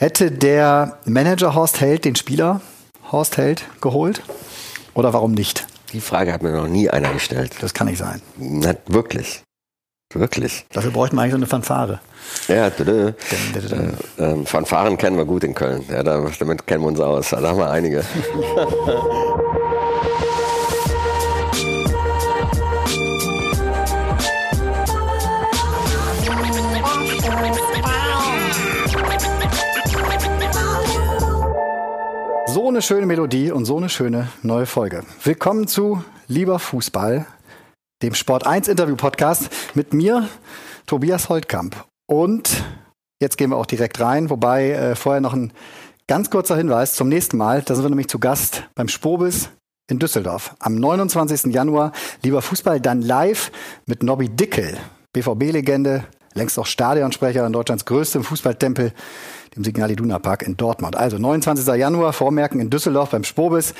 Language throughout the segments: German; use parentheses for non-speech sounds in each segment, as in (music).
Hätte der Manager Horst Held den Spieler Horst Held geholt? Oder warum nicht? Die Frage hat mir noch nie einer gestellt. Das kann nicht sein. Na, wirklich. Wirklich. Dafür bräuchten wir eigentlich so eine Fanfare. Ja, dü äh, äh, Fanfaren kennen wir gut in Köln. Ja, damit kennen wir uns aus. Da haben wir einige. (laughs) Eine schöne Melodie und so eine schöne neue Folge. Willkommen zu Lieber Fußball, dem Sport 1 Interview Podcast mit mir, Tobias Holtkamp. Und jetzt gehen wir auch direkt rein, wobei äh, vorher noch ein ganz kurzer Hinweis zum nächsten Mal. Da sind wir nämlich zu Gast beim Spobis in Düsseldorf. Am 29. Januar Lieber Fußball dann live mit Nobby Dickel, BVB-Legende, längst auch Stadionsprecher in Deutschlands größtem Fußballtempel dem Signal Iduna Park in Dortmund. Also 29. Januar, Vormerken in Düsseldorf beim Spobis,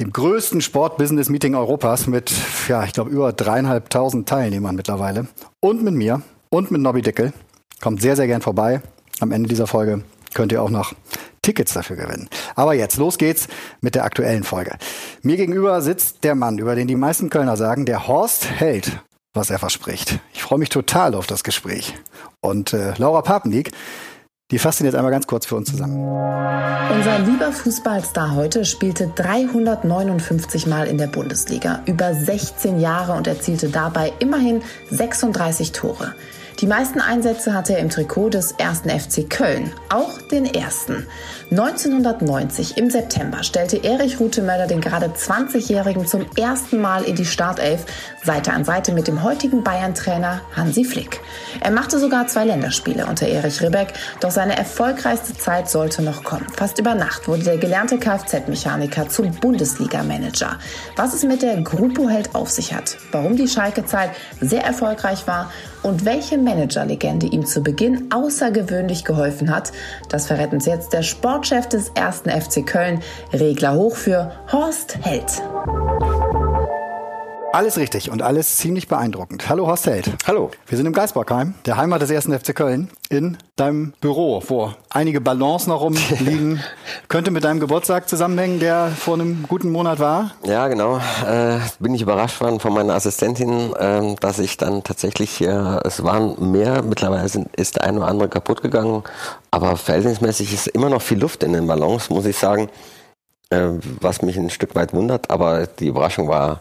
dem größten Sport-Business-Meeting Europas mit, ja, ich glaube, über dreieinhalbtausend Teilnehmern mittlerweile. Und mit mir und mit Nobby Dickel. Kommt sehr, sehr gern vorbei. Am Ende dieser Folge könnt ihr auch noch Tickets dafür gewinnen. Aber jetzt, los geht's mit der aktuellen Folge. Mir gegenüber sitzt der Mann, über den die meisten Kölner sagen, der Horst hält, was er verspricht. Ich freue mich total auf das Gespräch. Und äh, Laura Papendiek, die fassen jetzt einmal ganz kurz für uns zusammen. Unser lieber Fußballstar heute spielte 359 Mal in der Bundesliga, über 16 Jahre und erzielte dabei immerhin 36 Tore. Die meisten Einsätze hatte er im Trikot des ersten FC Köln, auch den ersten. 1990 im September stellte Erich Rutemöller den gerade 20-Jährigen zum ersten Mal in die Startelf, Seite an Seite mit dem heutigen Bayern-Trainer Hansi Flick. Er machte sogar zwei Länderspiele unter Erich Ribbeck, doch seine erfolgreichste Zeit sollte noch kommen. Fast über Nacht wurde der gelernte Kfz-Mechaniker zum Bundesliga-Manager. Was es mit der Gruppo-Held auf sich hat, warum die Schalke-Zeit sehr erfolgreich war und welche Managerlegende ihm zu Beginn außergewöhnlich geholfen hat, das verrät uns jetzt der Sportchef des ersten FC Köln, Regler hoch für Horst Held. Alles richtig und alles ziemlich beeindruckend. Hallo Horst Held. Hallo. Wir sind im Geisbockheim, der Heimat des ersten FC Köln, in deinem Büro, wo einige Ballons noch rumliegen. (laughs) Könnte mit deinem Geburtstag zusammenhängen, der vor einem guten Monat war? Ja, genau. Äh, bin ich überrascht worden von meiner Assistentin, äh, dass ich dann tatsächlich, äh, es waren mehr, mittlerweile ist der eine oder andere kaputt gegangen, aber verhältnismäßig ist immer noch viel Luft in den Ballons, muss ich sagen, äh, was mich ein Stück weit wundert, aber die Überraschung war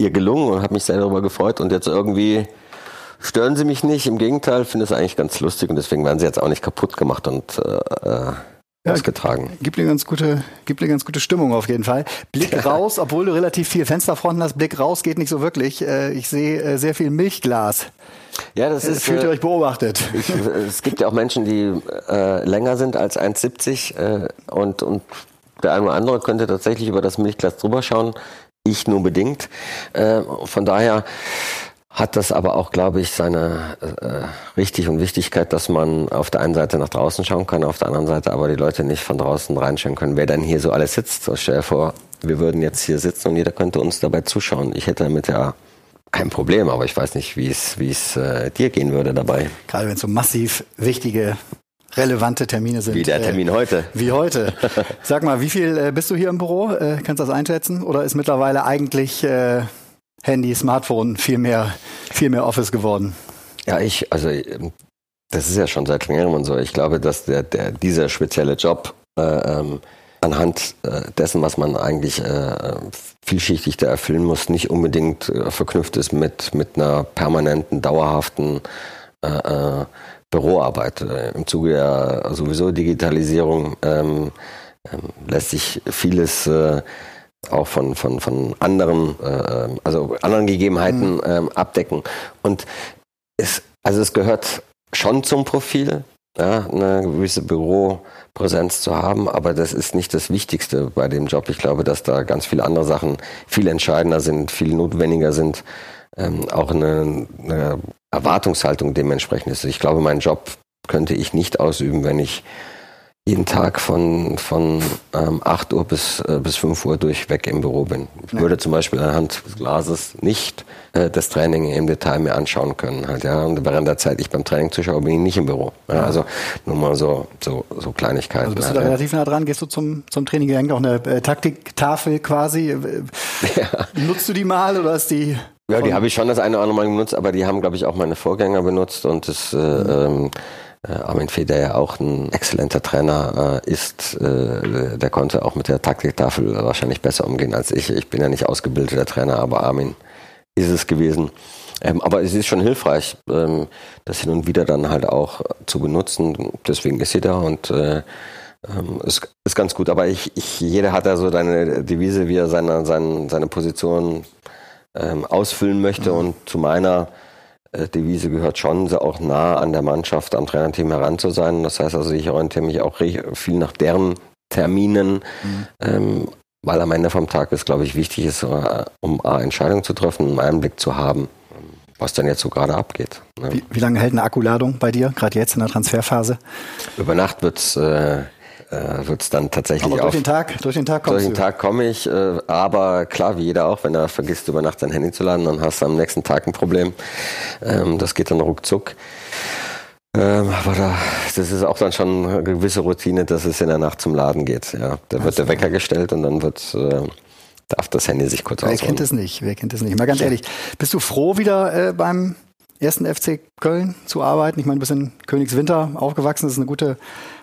ihr gelungen und habe mich sehr darüber gefreut. Und jetzt irgendwie stören sie mich nicht. Im Gegenteil, finde es eigentlich ganz lustig und deswegen werden sie jetzt auch nicht kaputt gemacht und äh, äh ja, ausgetragen. Gibt eine ganz gute, gibt eine ganz gute Stimmung auf jeden Fall. Blick ja. raus, obwohl du relativ viel Fensterfronten hast, Blick raus geht nicht so wirklich. Äh, ich sehe äh, sehr viel Milchglas. Ja, das ist. Fühlt ihr euch beobachtet? Ich, es gibt ja auch Menschen, die äh, länger sind als 1,70 äh, und, und der eine oder andere könnte tatsächlich über das Milchglas drüber schauen ich nur bedingt. Äh, von daher hat das aber auch, glaube ich, seine äh, Richtig und Wichtigkeit, dass man auf der einen Seite nach draußen schauen kann, auf der anderen Seite aber die Leute nicht von draußen reinschauen können. Wer dann hier so alles sitzt, so stell dir vor, wir würden jetzt hier sitzen und jeder könnte uns dabei zuschauen. Ich hätte damit ja kein Problem, aber ich weiß nicht, wie es wie es äh, dir gehen würde dabei. Gerade wenn es so massiv wichtige relevante Termine sind. Wie der Termin äh, heute. Wie heute. (laughs) Sag mal, wie viel äh, bist du hier im Büro? Äh, kannst du das einschätzen? Oder ist mittlerweile eigentlich äh, Handy, Smartphone viel mehr, viel mehr Office geworden? Ja, ich, also ähm, das ist ja schon seit längerem und so. Ich glaube, dass der, der dieser spezielle Job äh, ähm, anhand äh, dessen, was man eigentlich äh, vielschichtig da erfüllen muss, nicht unbedingt äh, verknüpft ist mit, mit einer permanenten, dauerhaften äh, äh, Büroarbeit. Äh, Im Zuge der sowieso Digitalisierung ähm, ähm, lässt sich vieles äh, auch von, von, von anderen, äh, also anderen Gegebenheiten mhm. ähm, abdecken. Und es, also es gehört schon zum Profil, ja, eine gewisse Büropräsenz zu haben, aber das ist nicht das Wichtigste bei dem Job. Ich glaube, dass da ganz viele andere Sachen viel entscheidender sind, viel notwendiger sind. Ähm, auch eine, eine Erwartungshaltung dementsprechend ist. Ich glaube, meinen Job könnte ich nicht ausüben, wenn ich jeden Tag von, von ähm, 8 Uhr bis, äh, bis 5 Uhr durchweg im Büro bin. Ich ja. würde zum Beispiel anhand des Glases nicht äh, das Training im Detail mir anschauen können. Halt, ja. Und während der Zeit ich beim Training zuschaue, bin ich nicht im Büro. Ja. Also nur mal so, so, so Kleinigkeiten. Also bist halt, du da relativ nah dran? Gehst du zum, zum Training? Hängt auch eine äh, Taktiktafel quasi. Ja. (laughs) Nutzt du die mal oder ist die ja, die habe ich schon das eine oder andere Mal genutzt, aber die haben, glaube ich, auch meine Vorgänger benutzt und das äh, ähm, äh, Armin Fee, der ja auch ein exzellenter Trainer äh, ist, äh, der konnte auch mit der Taktiktafel wahrscheinlich besser umgehen als ich. Ich bin ja nicht ausgebildeter Trainer, aber Armin ist es gewesen. Ähm, aber es ist schon hilfreich, ähm, das hin und wieder dann halt auch zu benutzen. Deswegen ist sie da und äh, ähm, ist, ist ganz gut. Aber ich, ich, jeder hat da so seine Devise, wie er seine, seine, seine Position ähm, ausfüllen möchte. Mhm. Und zu meiner äh, Devise gehört schon, auch nah an der Mannschaft, am Trainerteam heran zu sein. Das heißt also, ich orientiere mich auch viel nach deren Terminen, mhm. ähm, weil am Ende vom Tag ist, glaube ich, wichtig ist, äh, um A, Entscheidungen zu treffen, einen Einblick zu haben, was dann jetzt so gerade abgeht. Ne? Wie, wie, lange hält eine Akkuladung bei dir, gerade jetzt in der Transferphase? Über Nacht wird's äh, äh, wird es dann tatsächlich aber durch den Tag, durch den Tag Durch den Tag komme ich, äh, aber klar, wie jeder auch, wenn er vergisst, über Nacht sein Handy zu laden, dann hast du am nächsten Tag ein Problem. Ähm, das geht dann ruckzuck. Ähm, aber da, das ist auch dann schon eine gewisse Routine, dass es in der Nacht zum Laden geht. Ja, da wird der Wecker gestellt und dann wird äh, darf das Handy sich kurz Wer kennt es nicht? Wer kennt es nicht? Mal ganz ehrlich, bist du froh wieder äh, beim ersten FC Köln zu arbeiten? Ich meine, du bist in Königswinter aufgewachsen, das ist eine gute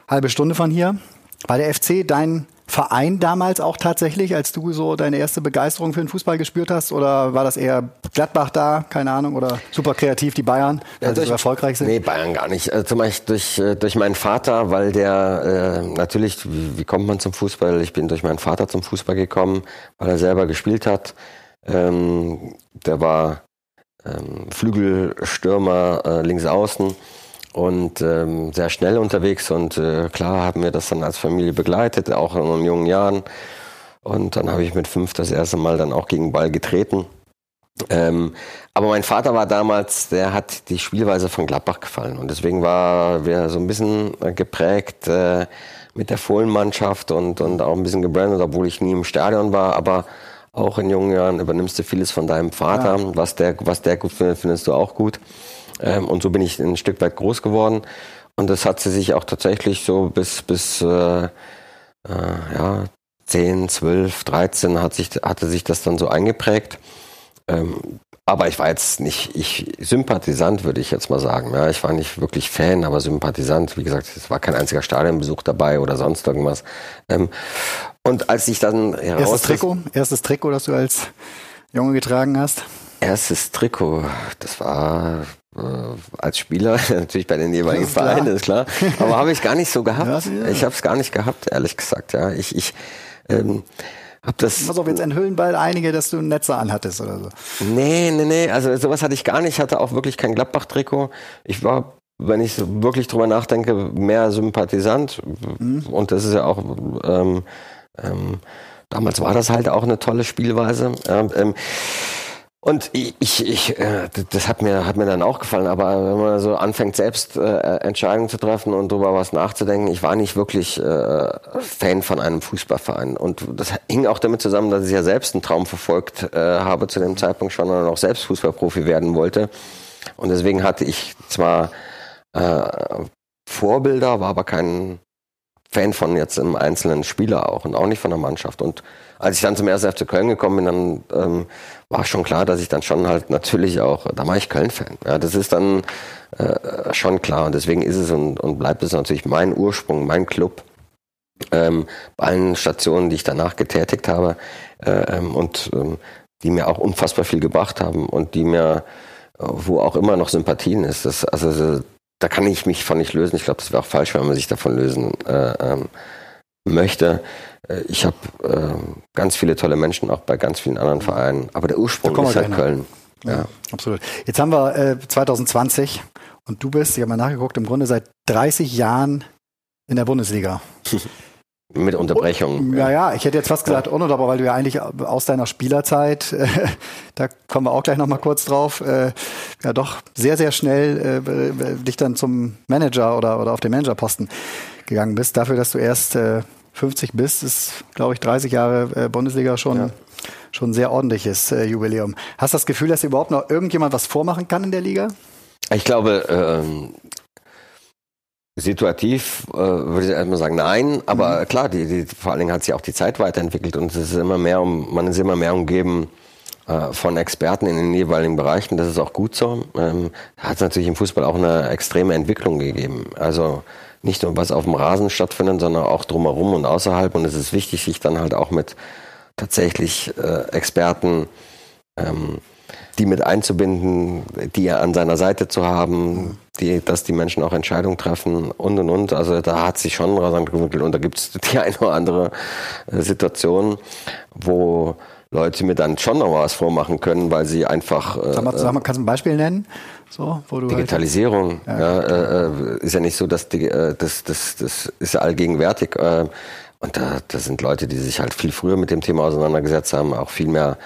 halbe Stunde von hier. War der FC dein Verein damals auch tatsächlich, als du so deine erste Begeisterung für den Fußball gespürt hast? Oder war das eher Gladbach da, keine Ahnung, oder super kreativ die Bayern, weil ja, durch, sie so erfolgreich sind? Nee, Bayern gar nicht. Also zum Beispiel durch, äh, durch meinen Vater, weil der äh, natürlich, wie, wie kommt man zum Fußball? Ich bin durch meinen Vater zum Fußball gekommen, weil er selber gespielt hat. Ähm, der war ähm, Flügelstürmer äh, links außen und ähm, sehr schnell unterwegs und äh, klar haben wir das dann als Familie begleitet, auch in jungen Jahren. Und dann habe ich mit fünf das erste Mal dann auch gegen Ball getreten. Ähm, aber mein Vater war damals, der hat die Spielweise von Gladbach gefallen und deswegen war wir so ein bisschen geprägt äh, mit der Fohlenmannschaft und, und auch ein bisschen gebrandet, obwohl ich nie im Stadion war, aber auch in jungen Jahren übernimmst du vieles von deinem Vater, ja. was der, was der gut findet, findest du auch gut. Ähm, und so bin ich ein Stück weit groß geworden. Und das hat sie sich auch tatsächlich so bis, bis äh, äh, ja, 10, 12, 13 hat sich, hatte sich das dann so eingeprägt. Ähm, aber ich war jetzt nicht, ich Sympathisant, würde ich jetzt mal sagen. Ja, ich war nicht wirklich Fan, aber Sympathisant. Wie gesagt, es war kein einziger Stadionbesuch dabei oder sonst irgendwas. Ähm, und als ich dann heraus... Erstes Trikot? Erstes Trikot, das du als Junge getragen hast? Erstes Trikot, das war als Spieler, (laughs) natürlich bei den jeweiligen Vereinen, ist klar. Aber habe ich gar nicht so gehabt. Ja, ja. Ich habe es gar nicht gehabt, ehrlich gesagt. Ja, ich, ich ähm, hab das. Pass auf, jetzt enthüllen bald einige, dass du ein Netzer anhattest oder so. Nee, nee, nee. Also sowas hatte ich gar nicht. Ich hatte auch wirklich kein Gladbach-Trikot. Ich war, wenn ich wirklich drüber nachdenke, mehr Sympathisant. Mhm. Und das ist ja auch. Ähm, ähm, damals war das halt auch eine tolle Spielweise. Ähm, und ich, ich äh, das hat mir, hat mir dann auch gefallen, aber wenn man so anfängt, selbst äh, Entscheidungen zu treffen und darüber was nachzudenken, ich war nicht wirklich äh, Fan von einem Fußballverein. Und das hing auch damit zusammen, dass ich ja selbst einen Traum verfolgt äh, habe zu dem Zeitpunkt schon und auch selbst Fußballprofi werden wollte. Und deswegen hatte ich zwar äh, Vorbilder, war aber kein Fan von jetzt einem einzelnen Spieler auch und auch nicht von der Mannschaft. Und als ich dann zum ersten FC Köln gekommen bin, dann ähm, war schon klar, dass ich dann schon halt natürlich auch, da war ich Köln-Fan. Ja, das ist dann äh, schon klar und deswegen ist es und, und bleibt es natürlich mein Ursprung, mein Club. Ähm, bei allen Stationen, die ich danach getätigt habe äh, ähm, und ähm, die mir auch unfassbar viel gebracht haben und die mir, wo auch immer noch Sympathien ist. Das, also da kann ich mich von nicht lösen. Ich glaube, das wäre auch falsch, wenn man sich davon lösen äh, ähm, möchte. Äh, ich habe äh, ganz viele tolle Menschen auch bei ganz vielen anderen Vereinen, aber der Ursprung ist halt Köln. Ja. ja. absolut. Jetzt haben wir äh, 2020 und du bist, ich habe mal nachgeguckt, im Grunde seit 30 Jahren in der Bundesliga. (laughs) Mit Unterbrechung. Ja, ja, ich hätte jetzt fast gesagt ununterbrochen, weil du ja eigentlich aus deiner Spielerzeit, (laughs) äh, da kommen wir auch gleich nochmal kurz drauf, äh, ja doch sehr, sehr schnell äh, dich dann zum Manager oder, oder auf den Managerposten gegangen bist. Dafür, dass du erst äh, 50 bist, ist, glaube ich, 30 Jahre äh, Bundesliga schon, ja. schon ein sehr ordentliches äh, Jubiläum. Hast du das Gefühl, dass überhaupt noch irgendjemand was vormachen kann in der Liga? Ich glaube, ähm, situativ äh, würde ich erstmal sagen, nein. Aber mhm. klar, die, die, vor allen Dingen hat sich auch die Zeit weiterentwickelt und es ist immer mehr um, man ist immer mehr umgeben äh, von Experten in den jeweiligen Bereichen. Das ist auch gut so. Ähm, hat es natürlich im Fußball auch eine extreme Entwicklung gegeben. Also nicht nur was auf dem Rasen stattfindet, sondern auch drumherum und außerhalb. Und es ist wichtig, sich dann halt auch mit tatsächlich äh, Experten, ähm, die mit einzubinden, die an seiner Seite zu haben, die, dass die Menschen auch Entscheidungen treffen und und und. Also da hat sich schon rasant entwickelt und da gibt es (laughs) die eine oder andere äh, Situation, wo Leute mir dann schon noch was vormachen können, weil sie einfach. Äh, sag mal, sag mal, kannst du ein Beispiel nennen? So, wo du halt Digitalisierung halt, ja, äh, äh, ist ja nicht so, dass die, äh, das, das, das ist ja allgegenwärtig. Äh, und da, da sind Leute, die sich halt viel früher mit dem Thema auseinandergesetzt haben, auch viel mehr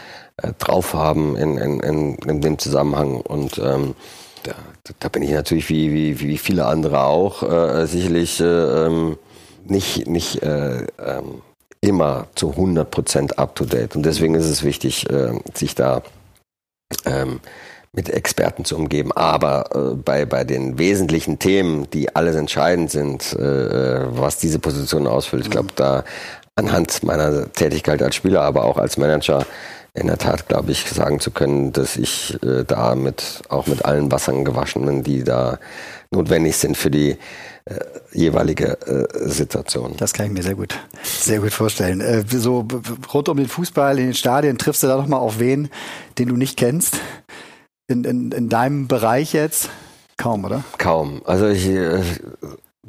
äh, drauf haben in, in, in, in dem Zusammenhang. Und ähm, da, da bin ich natürlich wie, wie, wie viele andere auch äh, sicherlich äh, ähm, nicht, nicht äh, ähm, immer zu 100 Prozent up to date. Und deswegen ist es wichtig, äh, sich da ähm, mit Experten zu umgeben. Aber äh, bei, bei den wesentlichen Themen, die alles entscheidend sind, äh was diese Position ausfüllt, ich glaube, da anhand meiner Tätigkeit als Spieler, aber auch als Manager, in der Tat, glaube ich, sagen zu können, dass ich äh, da mit, auch mit allen Wassern gewaschen bin, die da notwendig sind für die äh, jeweilige äh, Situation. Das kann ich mir sehr gut, sehr gut vorstellen. Äh, so rund um den Fußball in den Stadien triffst du da noch mal auf wen, den du nicht kennst? In, in, in deinem Bereich jetzt? Kaum, oder? Kaum. Also ich, äh,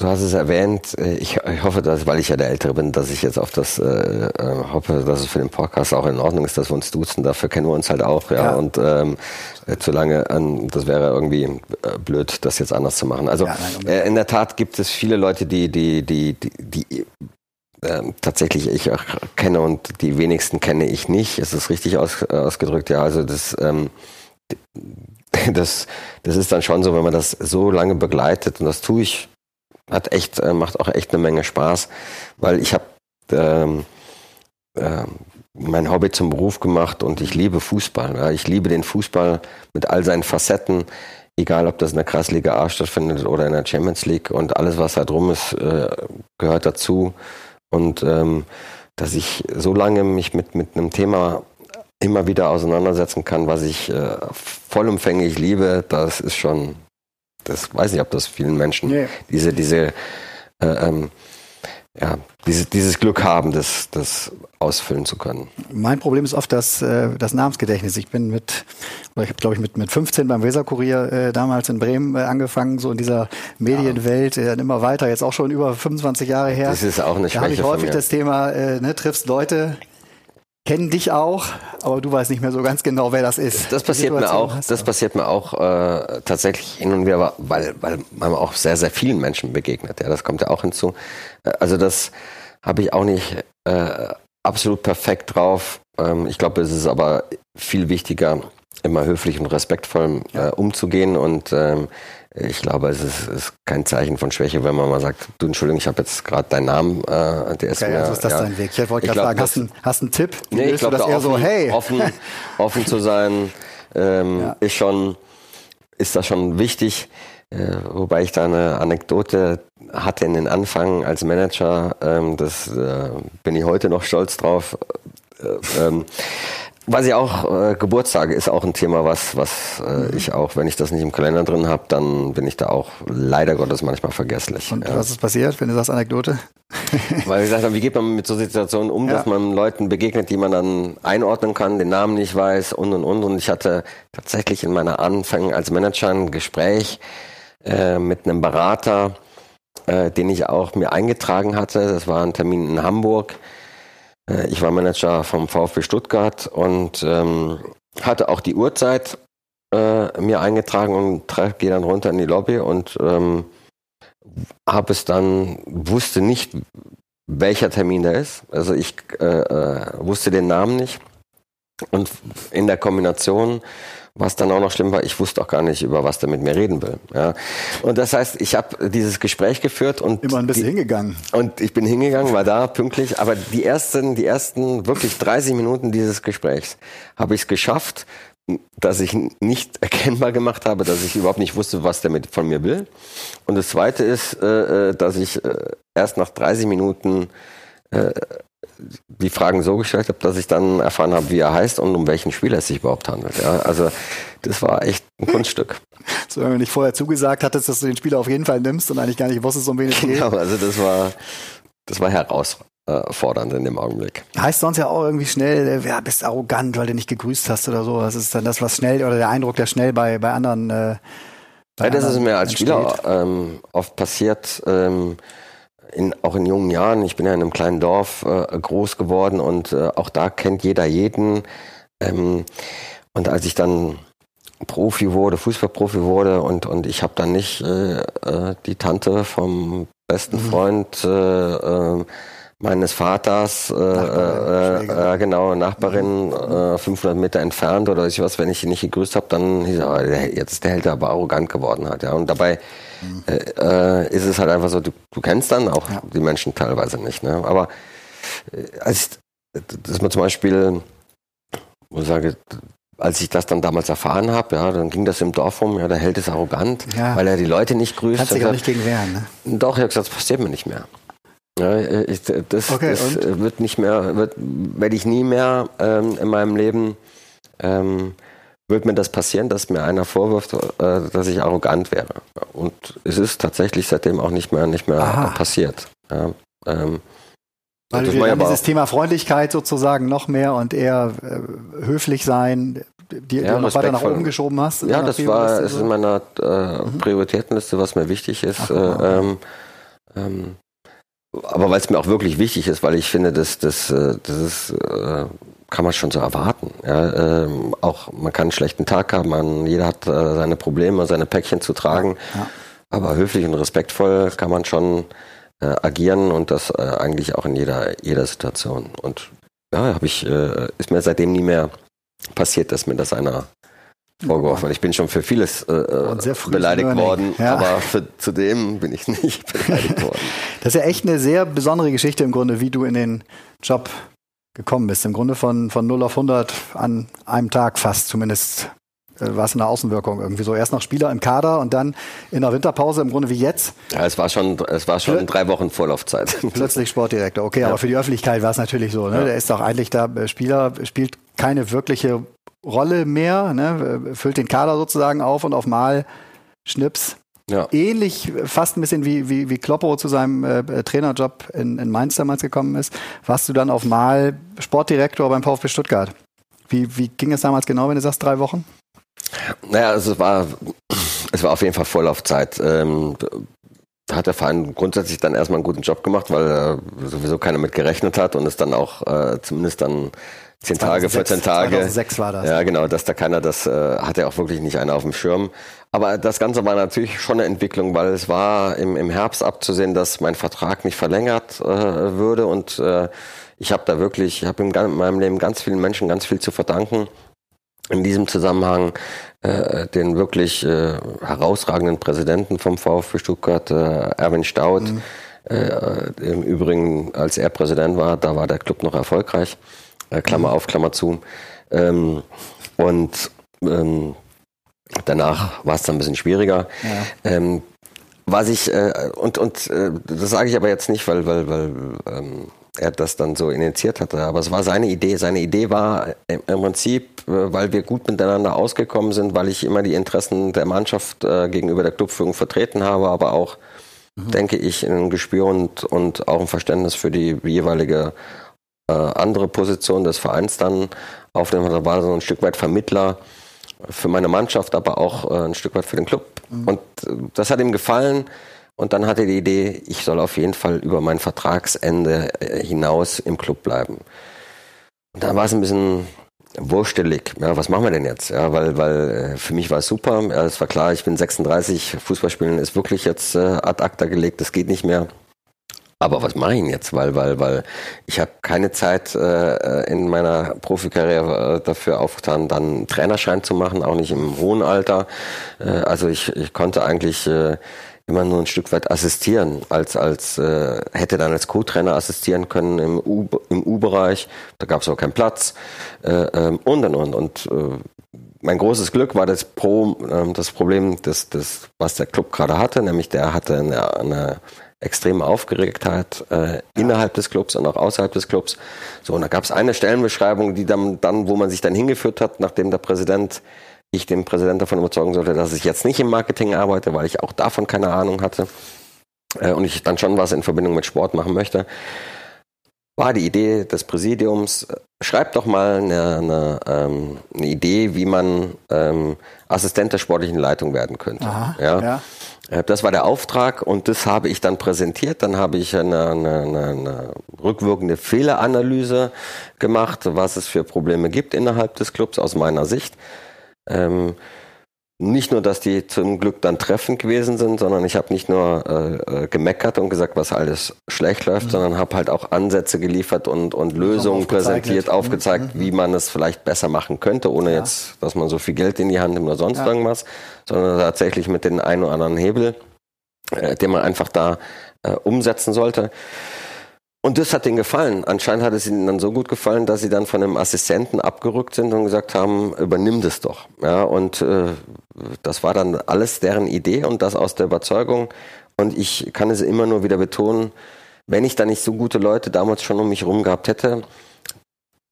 Du hast es erwähnt, äh, ich, ich, hoffe, dass, weil ich ja der Ältere bin, dass ich jetzt auf das äh, äh, hoffe, dass es für den Podcast auch in Ordnung ist, dass wir uns duzen. Dafür kennen wir uns halt auch, ja. ja. Und ähm, äh, zu lange, an, das wäre irgendwie äh, blöd, das jetzt anders zu machen. Also ja, nein, äh, in der Tat gibt es viele Leute, die, die, die, die, die äh, tatsächlich ich auch kenne und die wenigsten kenne ich nicht. Es ist richtig aus, ausgedrückt, ja. Also das ähm, (laughs) das, das ist dann schon so, wenn man das so lange begleitet, und das tue ich hat echt, äh, macht auch echt eine Menge Spaß, weil ich habe ähm, äh, mein Hobby zum Beruf gemacht und ich liebe Fußball. Ja. Ich liebe den Fußball mit all seinen Facetten, egal ob das in der Kreisliga A stattfindet oder in der Champions League und alles, was da drum ist, äh, gehört dazu. Und ähm, dass ich so lange mich mit, mit einem Thema immer wieder auseinandersetzen kann, was ich äh, vollumfänglich liebe, das ist schon das weiß ich, ob das vielen Menschen nee. diese, diese, äh, ähm, ja, diese, dieses Glück haben, das, das ausfüllen zu können. Mein Problem ist oft das, äh, das Namensgedächtnis. Ich bin mit, oder ich habe glaube ich mit, mit 15 beim Weserkurier äh, damals in Bremen äh, angefangen, so in dieser Medienwelt, äh, immer weiter, jetzt auch schon über 25 Jahre her. Das ist auch eine Schwäche Da habe ich häufig das Thema, äh, ne, triffst Leute, kennen dich auch, aber du weißt nicht mehr so ganz genau, wer das ist. Das passiert mir auch. Das passiert mir auch äh, tatsächlich hin und wieder, weil weil man auch sehr sehr vielen Menschen begegnet. Ja, das kommt ja auch hinzu. Also das habe ich auch nicht äh, absolut perfekt drauf. Ähm, ich glaube, es ist aber viel wichtiger, immer höflich und respektvoll äh, umzugehen und ähm, ich glaube, es ist, ist, kein Zeichen von Schwäche, wenn man mal sagt, du Entschuldigung, ich habe jetzt gerade deinen Namen, äh, der ist okay, mir, also ist das ja, dein Weg. Ich wollte gerade fragen, hast du hast einen Tipp? Nee, ich glaube, da eher offen, so, hey. offen, (laughs) offen zu sein, ähm, ja. ist schon, ist das schon wichtig. Äh, wobei ich da eine Anekdote hatte in den Anfang als Manager, ähm, das äh, bin ich heute noch stolz drauf. Äh, ähm, Weiß ich auch, äh, Geburtstage ist auch ein Thema, was, was äh, mhm. ich auch, wenn ich das nicht im Kalender drin habe, dann bin ich da auch leider Gottes manchmal vergesslich. Und ja. was ist passiert, wenn du sagst Anekdote? (laughs) Weil ich gesagt habe, wie geht man mit so Situationen um, ja. dass man Leuten begegnet, die man dann einordnen kann, den Namen nicht weiß und und und. Und ich hatte tatsächlich in meiner Anfängen als Manager ein Gespräch äh, mit einem Berater, äh, den ich auch mir eingetragen hatte. Das war ein Termin in Hamburg äh, ich war Manager vom VfB Stuttgart und ähm, hatte auch die Uhrzeit äh, mir eingetragen und gehe dann runter in die Lobby und ähm, habe es dann, wusste nicht, welcher Termin da ist. Also ich äh, äh, wusste den Namen nicht. Und in der Kombination was dann auch noch schlimm war, ich wusste auch gar nicht, über was der mit mir reden will. Ja. Und das heißt, ich habe dieses Gespräch geführt und immer ein bisschen die, hingegangen. Und ich bin hingegangen, war da pünktlich, aber die ersten, die ersten wirklich 30 Minuten dieses Gesprächs habe ich es geschafft, dass ich nicht erkennbar gemacht habe, dass ich überhaupt nicht wusste, was der mit von mir will. Und das Zweite ist, äh, äh dass ich äh, erst nach 30 Minuten äh, die Fragen so gestellt habe, dass ich dann erfahren habe, wie er heißt und um welchen Spieler es sich überhaupt handelt. Ja, also das war echt ein Kunststück. (laughs) So, wenn du nicht vorher zugesagt hattest, dass du den Spieler auf jeden Fall nimmst und eigentlich gar nicht wusstest, um wen es geht. Genau, also das war, das war herausfordernd in dem Augenblick. Heißt sonst ja auch irgendwie schnell, ja, bist arrogant, weil du nicht gegrüßt hast oder so. Das ist dann das, was schnell, oder der Eindruck, der schnell bei, bei anderen. Äh, bei ja, das anderen ist mir als entsteht. Spieler ähm, oft passiert. Ähm, in, auch in jungen Jahren, ich bin ja in einem kleinen Dorf äh, groß geworden und äh, auch da kennt jeder jeden. Ähm, und als ich dann Profi wurde, Fußballprofi wurde und, und ich habe dann nicht äh, äh, die Tante vom besten mhm. Freund äh, meines Vaters, äh, äh, äh, genau, Nachbarin, mhm. äh, 500 Meter entfernt oder ich was, wenn ich ihn nicht gegrüßt habe, dann hieß er, ah, jetzt ist der Held aber arrogant geworden hat. Ja. Und dabei mhm. äh, ist es halt einfach so, du, du kennst dann auch ja. die Menschen teilweise nicht. Ne? Aber äh, als dass man zum Beispiel, wo ich sage, als ich das dann damals erfahren habe, ja, dann ging das im Dorf rum, ja, der Held ist arrogant, ja. weil er die Leute nicht grüßt. Kannst dich auch nicht gegen wehren, ne? Doch, ich habe gesagt, das passiert mir nicht mehr. Ja, ich, das, okay, das wird nicht mehr, wird, werde ich nie mehr ähm, in meinem Leben, ähm, wird mir das passieren, dass mir einer vorwirft, äh, dass ich arrogant wäre. Und es ist tatsächlich seitdem auch nicht mehr, nicht mehr Aha. passiert. Ja, ähm, weil du dann dieses Thema Freundlichkeit sozusagen noch mehr und eher äh, höflich sein, die, ja, du noch weiter nach oben geschoben hast. Ja, das war ist in meiner äh, mhm. Prioritätenliste, was mir wichtig ist. Ach, äh, ähm, ähm, aber weil es mir auch wirklich wichtig ist, weil ich finde, dass das, äh, das ist, äh, kann man schon so erwarten. Ja, ähm, auch man kann einen schlechten Tag haben, man, jeder hat äh, seine Probleme, seine Päckchen zu tragen. Ja. Aber höflich und respektvoll kann man schon äh, agieren und das äh, eigentlich auch in jeder, jeder Situation. Und ja, habe ich, ist mir seitdem nie mehr passiert, dass mir das einer vorgeworfen hat. Ich bin schon für vieles äh, äh beleidigt worden, ja. aber für, zu dem bin ich (laughs) nicht beleidigt worden. (laughs) Das ist ja echt eine sehr besondere Geschichte im Grunde, wie du in den Job gekommen bist. Im Grunde von, von 0 auf 100 an einem Tag fast zumindest äh, war es eine Außenwirkung irgendwie so. Erst noch Spieler im Kader und dann in der Winterpause im Grunde wie jetzt. Ja, es war schon, es war schon Plö drei Wochen Vorlaufzeit. (laughs) Plötzlich Sportdirektor. Okay, ja. aber für die Öffentlichkeit war es natürlich so. Ne? Der ist doch eigentlich da, äh, Spieler spielt keine wirkliche Rolle mehr, ne? füllt den Kader sozusagen auf und auf Mal Schnips. Ja. Ähnlich, fast ein bisschen wie, wie, wie Kloppo zu seinem äh, Trainerjob in, in Mainz damals gekommen ist, warst du dann auf Mal Sportdirektor beim VfB Stuttgart. Wie, wie ging es damals genau, wenn du sagst drei Wochen? Naja, also es war, es war auf jeden Fall Vorlaufzeit. Ähm, da hat der Verein grundsätzlich dann erstmal einen guten Job gemacht, weil äh, sowieso keiner mit gerechnet hat und es dann auch äh, zumindest dann zehn Tage, 14 Tage. 2006 war das. Ja, genau, dass da keiner das, äh, hatte auch wirklich nicht einer auf dem Schirm. Aber das Ganze war natürlich schon eine Entwicklung, weil es war im, im Herbst abzusehen, dass mein Vertrag nicht verlängert äh, würde und äh, ich habe da wirklich, ich habe in meinem Leben ganz vielen Menschen ganz viel zu verdanken in diesem Zusammenhang äh, den wirklich äh, herausragenden Präsidenten vom VfB Stuttgart, äh, Erwin Staud. Mhm. Äh, Im Übrigen, als er Präsident war, da war der Club noch erfolgreich. Äh, Klammer mhm. auf, Klammer zu. Ähm, und ähm, danach war es dann ein bisschen schwieriger. Ja. Ähm, was ich, äh, und, und äh, das sage ich aber jetzt nicht, weil, weil, weil ähm, er das dann so initiiert hatte. Aber es war seine Idee. Seine Idee war im Prinzip, äh, weil wir gut miteinander ausgekommen sind, weil ich immer die Interessen der Mannschaft äh, gegenüber der Clubführung vertreten habe, aber auch, mhm. denke ich, ein Gespür und, und auch ein Verständnis für die jeweilige äh, andere Position des Vereins dann aufnehmen. Da war so ein Stück weit Vermittler für meine Mannschaft, aber auch äh, ein Stück weit für den Club. Mhm. Und äh, das hat ihm gefallen. Und dann hatte er die Idee, ich soll auf jeden Fall über mein Vertragsende äh, hinaus im Club bleiben. Und da war es ein bisschen wurstelig. Ja, was machen wir denn jetzt? Ja, weil, weil für mich war es super. Ja, es war klar, ich bin 36, Fußballspielen ist wirklich jetzt äh, ad acta gelegt, das geht nicht mehr. Aber was mache ich denn jetzt? Weil, weil, weil ich habe keine Zeit äh, in meiner Profikarriere äh, dafür aufgetan, dann einen Trainerschein zu machen, auch nicht im hohen Alter. Äh, also ich, ich konnte eigentlich äh, immer nur ein Stück weit assistieren, als als äh, hätte dann als Co-Trainer assistieren können im U im U-Bereich. Da gab es auch keinen Platz äh, ähm, und und und und äh, mein großes Glück war das Pro, äh, das Problem, das, das, was der Club gerade hatte, nämlich der hatte eine, eine extreme Aufgeregtheit äh, innerhalb des Clubs und auch außerhalb des Clubs. So, und da gab es eine Stellenbeschreibung, die dann, dann, wo man sich dann hingeführt hat, nachdem der Präsident, ich den Präsident davon überzeugen sollte, dass ich jetzt nicht im Marketing arbeite, weil ich auch davon keine Ahnung hatte äh, und ich dann schon was in Verbindung mit Sport machen möchte war die Idee des Präsidiums, schreibt doch mal eine, eine, ähm, eine Idee, wie man ähm, Assistent der sportlichen Leitung werden könnte. Aha, ja? ja. Äh, das war der Auftrag und das habe ich dann präsentiert. Dann habe ich eine, eine, eine rückwirkende Fehleranalyse gemacht, was es für Probleme gibt innerhalb des Clubs aus meiner Sicht. Ähm, nicht nur, dass die zum Glück dann treffend gewesen sind, sondern ich habe nicht nur äh, äh, gemeckert und gesagt, was alles schlecht läuft, mhm. sondern habe halt auch Ansätze geliefert und, und Lösungen präsentiert, aufgezeigt, mhm. wie man es vielleicht besser machen könnte, ohne ja. jetzt, dass man so viel Geld in die Hand nimmt oder sonst ja. irgendwas, sondern tatsächlich mit den ein oder anderen Hebel, äh, den man einfach da äh, umsetzen sollte. Und das hat ihnen gefallen. Anscheinend hat es ihnen dann so gut gefallen, dass sie dann von einem Assistenten abgerückt sind und gesagt haben, übernimm das doch. Ja, und äh, das war dann alles deren Idee und das aus der Überzeugung. Und ich kann es immer nur wieder betonen, wenn ich da nicht so gute Leute damals schon um mich herum gehabt hätte,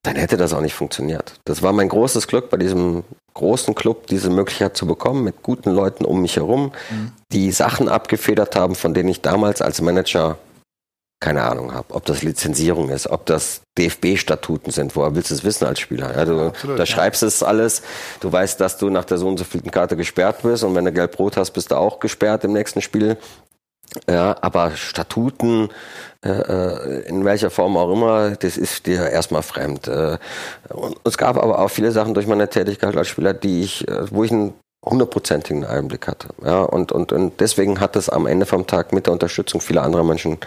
dann hätte das auch nicht funktioniert. Das war mein großes Glück bei diesem großen Club, diese Möglichkeit zu bekommen, mit guten Leuten um mich herum, mhm. die Sachen abgefedert haben, von denen ich damals als Manager keine Ahnung habe, ob das Lizenzierung ist, ob das DFB-Statuten sind, woher willst du es wissen als Spieler? Ja, du Absolut, da ja. schreibst es alles, du weißt, dass du nach der so und so vielen Karte gesperrt bist und wenn du gelb-rot hast, bist du auch gesperrt im nächsten Spiel. Ja, aber Statuten, äh, äh in welcher Form auch immer, das ist dir erstmal fremd. Äh, und es gab aber auch viele Sachen durch meine Tätigkeit als Spieler, die ich, äh, wo ich einen hundertprozentigen Einblick hatte. Ja, und, und, und deswegen hat es am Ende vom Tag mit der Unterstützung vieler anderer Menschen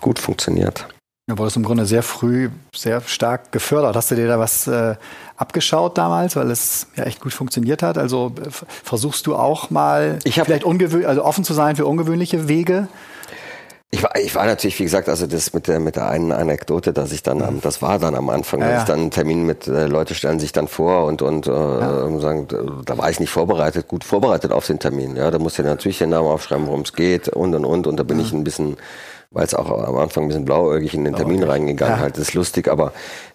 gut funktioniert. Du wurdest im Grunde sehr früh sehr stark gefördert. Hast du dir da was äh, abgeschaut damals, weil es ja echt gut funktioniert hat? Also versuchst du auch mal ich vielleicht ungewöhnlich, also offen zu sein für ungewöhnliche Wege? Ich war, ich war natürlich, wie gesagt, also das mit der mit der einen Anekdote, dass ich dann, mhm. das war dann am Anfang, ja, dass ich dann einen Termin mit äh, Leute stellen sich dann vor und und äh, ja. sagen, da war ich nicht vorbereitet, gut vorbereitet auf den Termin. Ja, da musst du natürlich den Namen aufschreiben, worum es geht und und und und da bin mhm. ich ein bisschen weil es auch am Anfang ein bisschen blauäugig in den Termin oh, reingegangen. Ja. Halt, das ist lustig, aber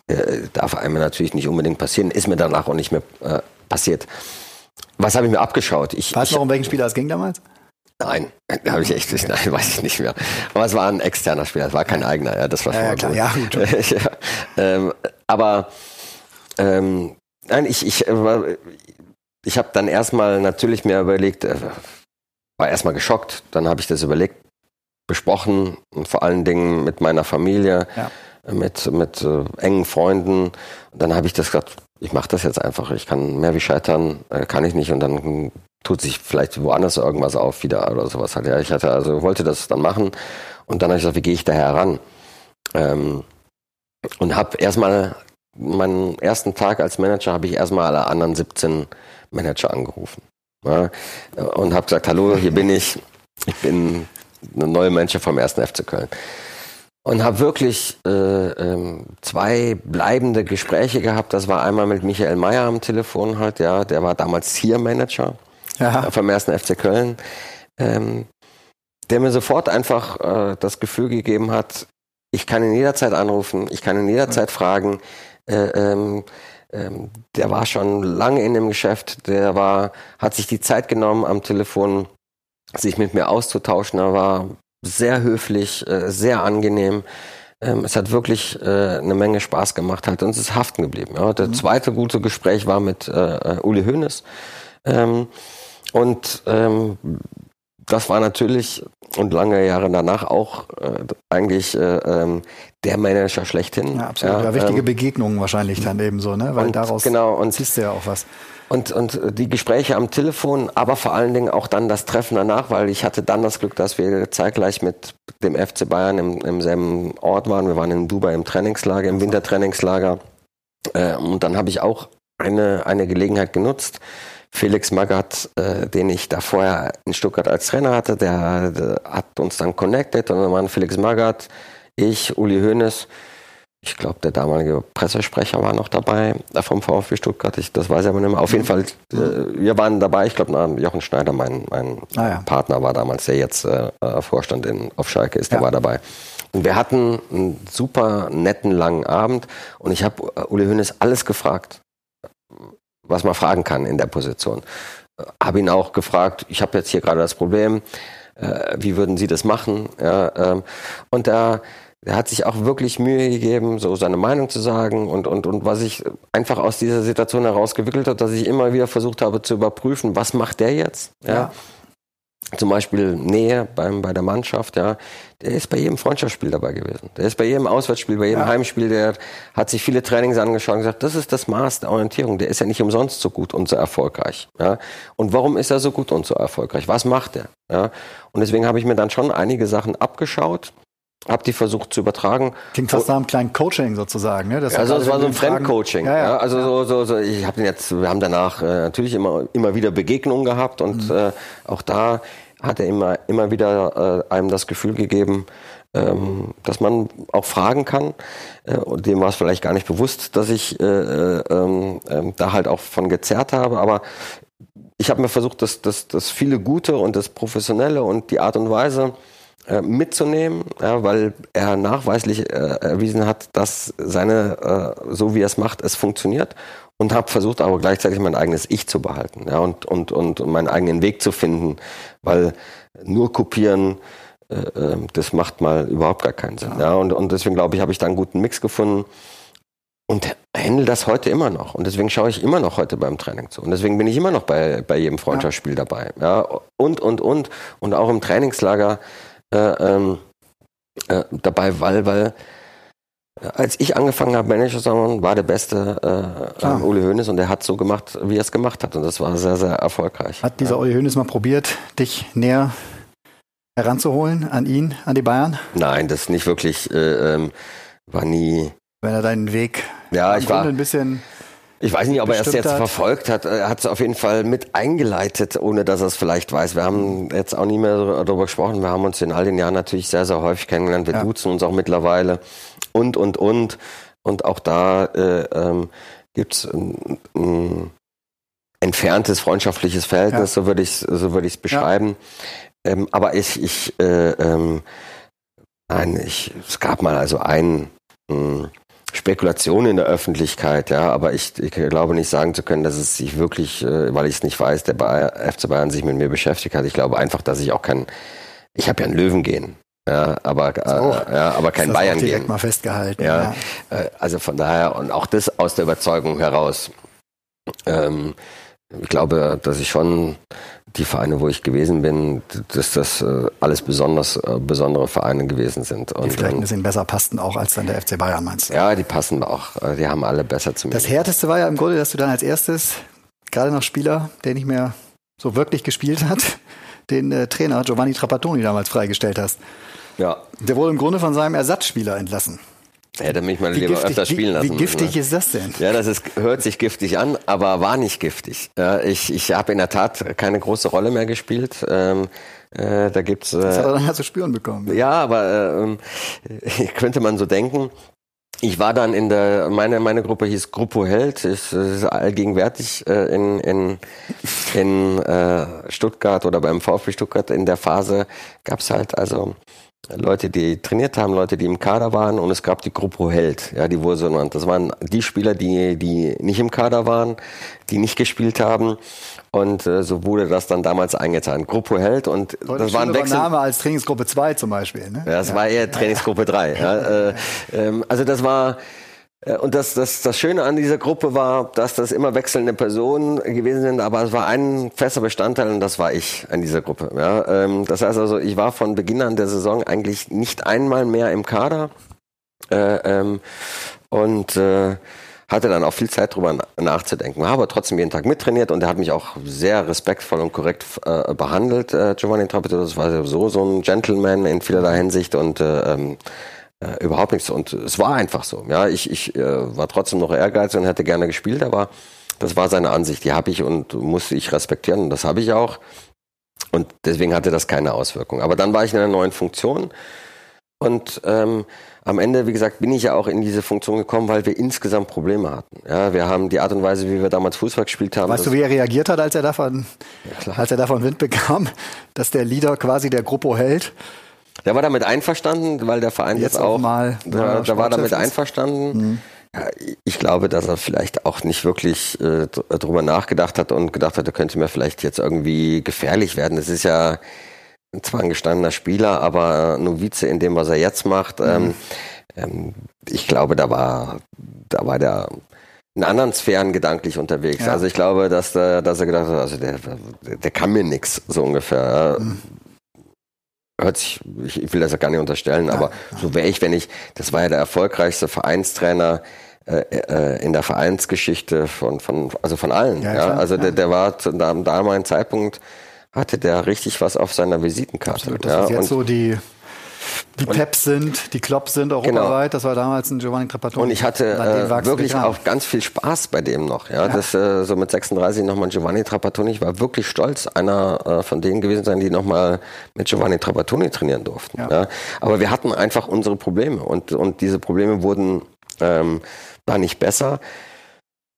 äh, darf einem natürlich nicht unbedingt passieren. Ist mir danach auch nicht mehr äh, passiert. Was habe ich mir abgeschaut? Ich, weißt du noch, um welchen Spieler es ging damals? Nein, (laughs) da habe ich echt nicht, nein, weiß ich nicht mehr. Aber es war ein externer Spieler, es war kein eigener, ja, das war schon ja, klar, ja, gut. (laughs) ja, ähm, aber ähm, nein, ich, ich, äh, ich habe dann erstmal natürlich mir überlegt, äh, war erstmal geschockt, dann habe ich das überlegt, besprochen und vor allen Dingen mit meiner Familie, ja. mit, mit äh, engen Freunden. Und dann habe ich das gesagt, ich mache das jetzt einfach. Ich kann mehr wie scheitern, äh, kann ich nicht. Und dann tut sich vielleicht woanders irgendwas auf wieder oder sowas halt. Ja, ich hatte also wollte das dann machen und dann habe ich gesagt, wie gehe ich da heran? Ähm, und habe erstmal meinen ersten Tag als Manager habe ich erstmal alle anderen 17 Manager angerufen ja, und habe gesagt, hallo, hier bin ich. Ich bin eine neue Mannschaft vom ersten FC Köln. Und habe wirklich äh, ähm, zwei bleibende Gespräche gehabt. Das war einmal mit Michael Mayer am Telefon halt, ja, der war damals Zier-Manager ja. vom ersten FC Köln. Ähm, der mir sofort einfach äh, das Gefühl gegeben hat, ich kann ihn jederzeit anrufen, ich kann ihn jederzeit mhm. fragen. Äh, ähm, ähm, der war schon lange in dem Geschäft, der war, hat sich die Zeit genommen am Telefon sich mit mir auszutauschen. Er war sehr höflich, äh, sehr angenehm. Ähm, es hat wirklich äh, eine Menge Spaß gemacht und es ist haften geblieben. Das mhm. zweite gute Gespräch war mit äh, Uli Hoeneß. Ähm, und ähm, das war natürlich und lange Jahre danach auch äh, eigentlich äh, ähm, der Manager schlechthin. Ja, absolut. Ja, ja wichtige ähm, Begegnungen wahrscheinlich dann eben so, ne? Weil und, daraus genau, und, ziehst du ja auch was. Und, und die Gespräche am Telefon, aber vor allen Dingen auch dann das Treffen danach, weil ich hatte dann das Glück, dass wir zeitgleich mit dem FC Bayern im, im selben Ort waren. Wir waren in Dubai im Trainingslager, im Wintertrainingslager. Äh, und dann habe ich auch eine, eine Gelegenheit genutzt. Felix Magath, äh, den ich da vorher in Stuttgart als Trainer hatte, der, der hat uns dann connected und dann waren Felix Magath, ich, Uli Hoeneß, ich glaube, der damalige Pressesprecher war noch dabei äh, vom VfB Stuttgart. Ich, das weiß ich aber nicht mehr. Auf jeden Fall, äh, wir waren dabei. Ich glaube, Jochen Schneider, mein, mein ah, ja. Partner, war damals, der jetzt äh, Vorstand in, auf Schalke ist, der ja. war dabei. Und wir hatten einen super netten langen Abend und ich habe äh, Uli Hoeneß alles gefragt, was man fragen kann in der Position. Habe ihn auch gefragt, ich habe jetzt hier gerade das Problem, äh, wie würden Sie das machen? Ja, ähm, und da er hat sich auch wirklich Mühe gegeben, so seine Meinung zu sagen und, und, und was ich einfach aus dieser Situation herausgewickelt hat, dass ich immer wieder versucht habe zu überprüfen, was macht der jetzt? Ja. ja. Zum Beispiel Nähe beim, bei der Mannschaft, ja. Der ist bei jedem Freundschaftsspiel dabei gewesen. Der ist bei jedem Auswärtsspiel, bei jedem ja. Heimspiel, der hat sich viele Trainings angeschaut und gesagt, das ist das Maß der Orientierung. Der ist ja nicht umsonst so gut und so erfolgreich. Ja. Und warum ist er so gut und so erfolgreich? Was macht er? Ja. Und deswegen habe ich mir dann schon einige Sachen abgeschaut habe die versucht zu übertragen. Klingt fast nach einem kleinen Coaching sozusagen, ne? Das also es war so ein Fremdcoaching. Ja, ja, ja, also ja. So, so, so, ich habe den jetzt, wir haben danach äh, natürlich immer immer wieder Begegnungen gehabt und mhm. äh, auch da hat er immer immer wieder äh, einem das Gefühl gegeben, ähm, dass man auch fragen kann. Äh, und dem war es vielleicht gar nicht bewusst, dass ich äh, äh, ähm, da halt auch von gezerrt habe, aber ich habe mir versucht, das, das, das viele Gute und das Professionelle und die Art und Weise äh, mitzunehmen, ja, weil er nachweislich äh, erwiesen hat, dass seine, äh, so wie er es macht, es funktioniert und habe versucht aber gleichzeitig mein eigenes Ich zu behalten ja, und, und, und meinen eigenen Weg zu finden, weil nur kopieren, äh, äh das macht mal überhaupt gar keinen Sinn. Ja. ja und, und deswegen glaube ich, habe ich da einen guten Mix gefunden und handle das heute immer noch. Und deswegen schaue ich immer noch heute beim Training zu. Und deswegen bin ich immer noch bei, bei jedem Freundschaftsspiel ja. dabei. Ja, und, und, und. Und auch im Trainingslager äh, ähm, äh, dabei, weil, weil äh, als ich angefangen habe, Manager zu sein, war der beste äh, Uli Hoeneß und der hat so gemacht, wie er es gemacht hat. Und das war sehr, sehr erfolgreich. Hat dieser ja. Uli Hoeneß mal probiert, dich näher heranzuholen an ihn, an die Bayern? Nein, das nicht wirklich. Äh, ähm, war nie. Wenn er deinen Weg ja, ich war, ein bisschen ich weiß nicht, ob er es jetzt hat. verfolgt hat. Er hat es auf jeden Fall mit eingeleitet, ohne dass er es vielleicht weiß. Wir haben jetzt auch nie mehr darüber gesprochen. Wir haben uns in all den Jahren natürlich sehr, sehr häufig kennengelernt. Wir ja. duzen uns auch mittlerweile. Und, und, und. Und auch da äh, ähm, gibt es ein, ein entferntes freundschaftliches Verhältnis, ja. so würde ich so würde ich es beschreiben. Ja. Ähm, aber ich, ich äh, ähm, nein, ich, es gab mal also einen Spekulation in der Öffentlichkeit, ja, aber ich, ich glaube nicht sagen zu können, dass es sich wirklich, äh, weil ich es nicht weiß, der Bayer, FC Bayern sich mit mir beschäftigt hat. Ich glaube einfach, dass ich auch kein, ich habe ja ein Löwen gehen. Ja, aber, äh, ja, aber kein das Bayern direkt gehen. mal festgehalten. Ja, ja. Äh, also von daher und auch das aus der Überzeugung heraus. Ähm, ich glaube, dass ich schon die Vereine, wo ich gewesen bin, dass das äh, alles besonders äh, besondere Vereine gewesen sind. Und, die vielleicht ein bisschen besser passten auch als dann der FC Bayern, meinst du? Ja, die passen auch. Äh, die haben alle besser zu mir. Das Härteste war ja im Grunde, dass du dann als erstes, gerade noch Spieler, der nicht mehr so wirklich gespielt hat, (laughs) den äh, Trainer Giovanni Trapattoni damals freigestellt hast. Ja. Der wurde im Grunde von seinem Ersatzspieler entlassen. Hätte mich mal wie lieber giftig, öfter spielen lassen. Wie giftig ne? ist das denn? Ja, das ist, hört sich giftig an, aber war nicht giftig. Ja, ich ich habe in der Tat keine große Rolle mehr gespielt. Ähm, äh, da gibt's. Äh, das hat er dann halt zu spüren bekommen. Ja, aber äh, (laughs) könnte man so denken. Ich war dann in der, meine, meine Gruppe hieß Gruppo Held, ist, ist allgegenwärtig äh, in, in, in äh, Stuttgart oder beim VfB Stuttgart. In der Phase gab's halt also Leute, die trainiert haben, Leute, die im Kader waren und es gab die Gruppe Held, ja, die wurde so genannt. Das waren die Spieler, die, die nicht im Kader waren, die nicht gespielt haben und äh, so wurde das dann damals eingetan. Gruppe Held und Heute das war ein Wechsel. Name als Trainingsgruppe 2 zum Beispiel, ne? Ja, das ja. war eher Trainingsgruppe 3. Ja, äh, ähm, also das war und das, das, das Schöne an dieser Gruppe war, dass das immer wechselnde Personen gewesen sind, aber es war ein fester Bestandteil und das war ich an dieser Gruppe. Ja, ähm, das heißt also, ich war von Beginn an der Saison eigentlich nicht einmal mehr im Kader äh, ähm, und äh, hatte dann auch viel Zeit drüber nachzudenken. Aber trotzdem jeden Tag mittrainiert und er hat mich auch sehr respektvoll und korrekt äh, behandelt, äh, Giovanni Trapattoni. Das war sowieso so ein Gentleman in vielerlei Hinsicht und äh, ähm, äh, überhaupt nichts. Und es war einfach so. Ja, ich, ich äh, war trotzdem noch ehrgeizig und hätte gerne gespielt, aber das war seine Ansicht. Die habe ich und musste ich respektieren und das habe ich auch. Und deswegen hatte das keine Auswirkung. Aber dann war ich in einer neuen Funktion und ähm, am Ende, wie gesagt, bin ich ja auch in diese Funktion gekommen, weil wir insgesamt Probleme hatten. Ja, wir haben die Art und Weise, wie wir damals Fußball gespielt haben. Weißt du, wie er reagiert hat, als er davon, ja, als er davon Wind bekam, dass der Leader quasi der Gruppo hält? Der war damit einverstanden, weil der Verein jetzt, jetzt auch, mal da, da war damit einverstanden. Mhm. Ja, ich glaube, dass er vielleicht auch nicht wirklich äh, drüber nachgedacht hat und gedacht hat, er könnte mir vielleicht jetzt irgendwie gefährlich werden. Das ist ja zwar ein gestandener Spieler, aber Novize in dem, was er jetzt macht. Mhm. Ähm, ähm, ich glaube, da war, da war der in anderen Sphären gedanklich unterwegs. Ja. Also ich glaube, dass, der, dass er gedacht hat, also der, der kann mir nichts, so ungefähr. Mhm hört sich, ich will das ja gar nicht unterstellen, aber ja. so wäre ich, wenn ich, das war ja der erfolgreichste Vereinstrainer äh, äh, in der Vereinsgeschichte von, von, also von allen. Ja, ja. Also Der, der war zu einem damaligen Zeitpunkt hatte der richtig was auf seiner Visitenkarte. Absolut, das ja, ist jetzt so die die Peps sind, die Klops sind europaweit. Genau. Das war damals ein Giovanni Trapattoni. Und ich hatte äh, wirklich auch ganz viel Spaß bei dem noch. Ja, ja. das äh, so mit 36 nochmal Giovanni Trapattoni. Ich war wirklich stolz, einer äh, von denen gewesen sein, die nochmal mit Giovanni Trapattoni trainieren durften. Ja. ja. Aber wir hatten einfach unsere Probleme und und diese Probleme wurden ähm, da nicht besser.